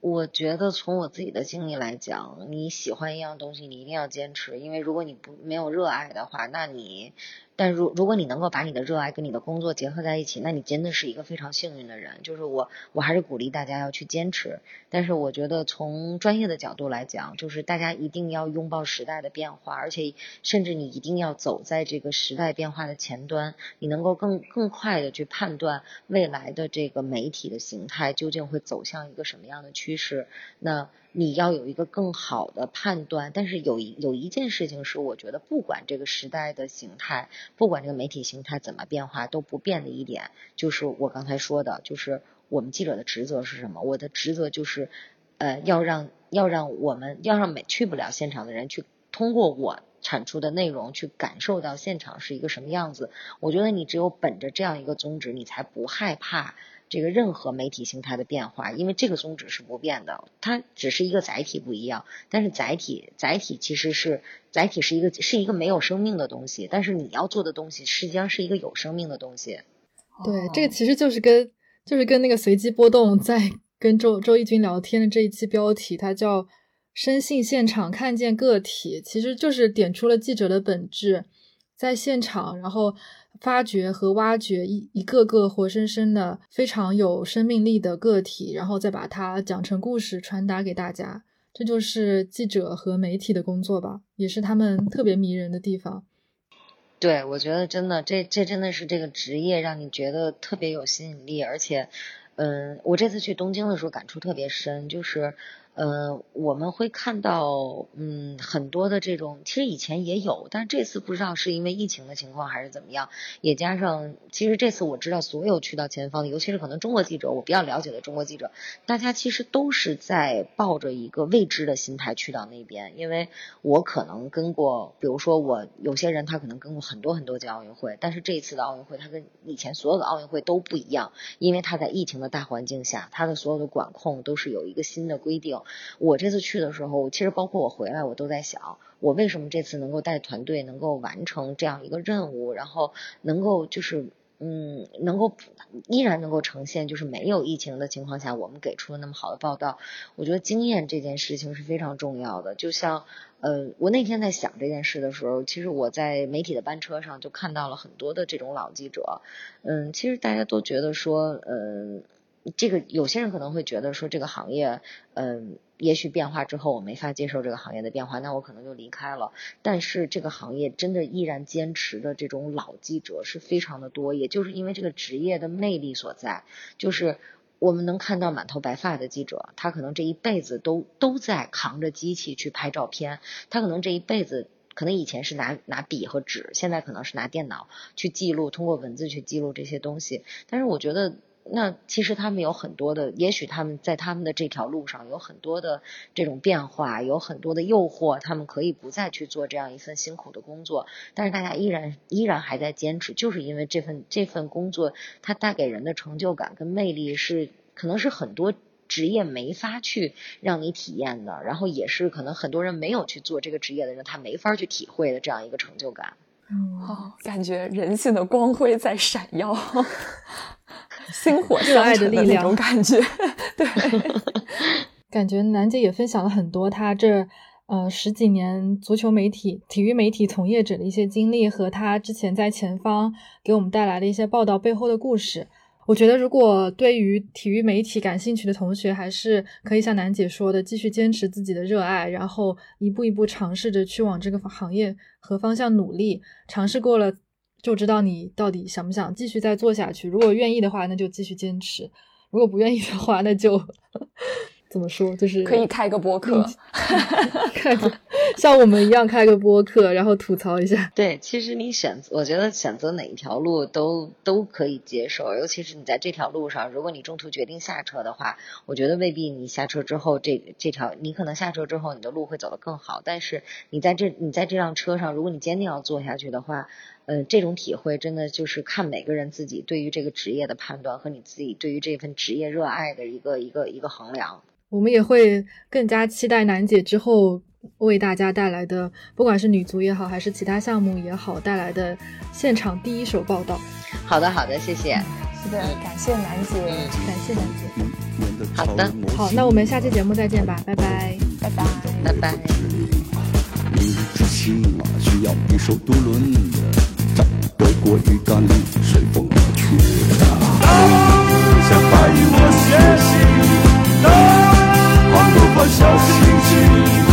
我觉得从我自己的经历来讲，你喜欢一样东西，你一定要坚持，因为如果你不没有热爱的话，那你，但如如果你能够把你的热爱跟你的工作结合在一起，那你真的是一个非常幸运的人。就是我，我还是鼓励大家要去坚持。但是我觉得从专业的角度来讲，就是大家一定要拥抱时代的变化，而且甚至你一定要走在这个时代变化的前端，你能够更更快的去判断未来的这个媒体的形态究竟会走向一个什么样的趋。势，那你要有一个更好的判断。但是有一有一件事情是，我觉得不管这个时代的形态，不管这个媒体形态怎么变化，都不变的一点，就是我刚才说的，就是我们记者的职责是什么？我的职责就是，呃，要让要让我们要让每去不了现场的人去通过我产出的内容去感受到现场是一个什么样子。我觉得你只有本着这样一个宗旨，你才不害怕。这个任何媒体形态的变化，因为这个宗旨是不变的，它只是一个载体不一样。但是载体，载体其实是载体是一个是一个没有生命的东西，但是你要做的东西实际上是一个有生命的东西。对，这个其实就是跟就是跟那个随机波动在跟周周一军聊天的这一期标题，它叫“深信现场看见个体”，其实就是点出了记者的本质，在现场，然后。发掘和挖掘一一个个活生生的、非常有生命力的个体，然后再把它讲成故事，传达给大家。这就是记者和媒体的工作吧，也是他们特别迷人的地方。对，我觉得真的，这这真的是这个职业让你觉得特别有吸引力，而且，嗯，我这次去东京的时候感触特别深，就是。呃，我们会看到，嗯，很多的这种，其实以前也有，但是这次不知道是因为疫情的情况还是怎么样，也加上，其实这次我知道所有去到前方的，尤其是可能中国记者，我比较了解的中国记者，大家其实都是在抱着一个未知的心态去到那边，因为我可能跟过，比如说我有些人他可能跟过很多很多届奥运会，但是这一次的奥运会，他跟以前所有的奥运会都不一样，因为他在疫情的大环境下，他的所有的管控都是有一个新的规定。我这次去的时候，其实包括我回来，我都在想，我为什么这次能够带团队能够完成这样一个任务，然后能够就是，嗯，能够依然能够呈现就是没有疫情的情况下，我们给出了那么好的报道。我觉得经验这件事情是非常重要的。就像，呃，我那天在想这件事的时候，其实我在媒体的班车上就看到了很多的这种老记者，嗯，其实大家都觉得说，嗯。这个有些人可能会觉得说这个行业，嗯，也许变化之后我没法接受这个行业的变化，那我可能就离开了。但是这个行业真的依然坚持的这种老记者是非常的多，也就是因为这个职业的魅力所在，就是我们能看到满头白发的记者，他可能这一辈子都都在扛着机器去拍照片，他可能这一辈子可能以前是拿拿笔和纸，现在可能是拿电脑去记录，通过文字去记录这些东西。但是我觉得。那其实他们有很多的，也许他们在他们的这条路上有很多的这种变化，有很多的诱惑，他们可以不再去做这样一份辛苦的工作，但是大家依然依然还在坚持，就是因为这份这份工作它带给人的成就感跟魅力是可能是很多职业没法去让你体验的，然后也是可能很多人没有去做这个职业的人他没法去体会的这样一个成就感。哦，感觉人性的光辉在闪耀。星火热爱的力量，那种感觉。对，感觉楠姐也分享了很多她这呃十几年足球媒体、体育媒体从业者的一些经历，和她之前在前方给我们带来的一些报道背后的故事。我觉得，如果对于体育媒体感兴趣的同学，还是可以像楠姐说的，继续坚持自己的热爱，然后一步一步尝试着去往这个行业和方向努力，尝试过了。就知道你到底想不想继续再做下去。如果愿意的话，那就继续坚持。如果不愿意的话，那就。怎么说？就是可以开个播客，开个像我们一样开个播客，然后吐槽一下。对，其实你选择，我觉得选择哪一条路都都可以接受，尤其是你在这条路上，如果你中途决定下车的话，我觉得未必你下车之后，这这条你可能下车之后你的路会走得更好。但是你在这你在这辆车上，如果你坚定要做下去的话，嗯，这种体会真的就是看每个人自己对于这个职业的判断和你自己对于这份职业热爱的一个一个一个衡量。我们也会更加期待楠姐之后为大家带来的，不管是女足也好，还是其他项目也好，带来的现场第一手报道。好的，好的，谢谢。是的，感谢楠姐，感谢楠姐。好的，好，那我们下期节目再见吧，拜拜，拜拜，拜拜。我鱼竿里随风而去。当向太阳学习，当狂风刮小心机。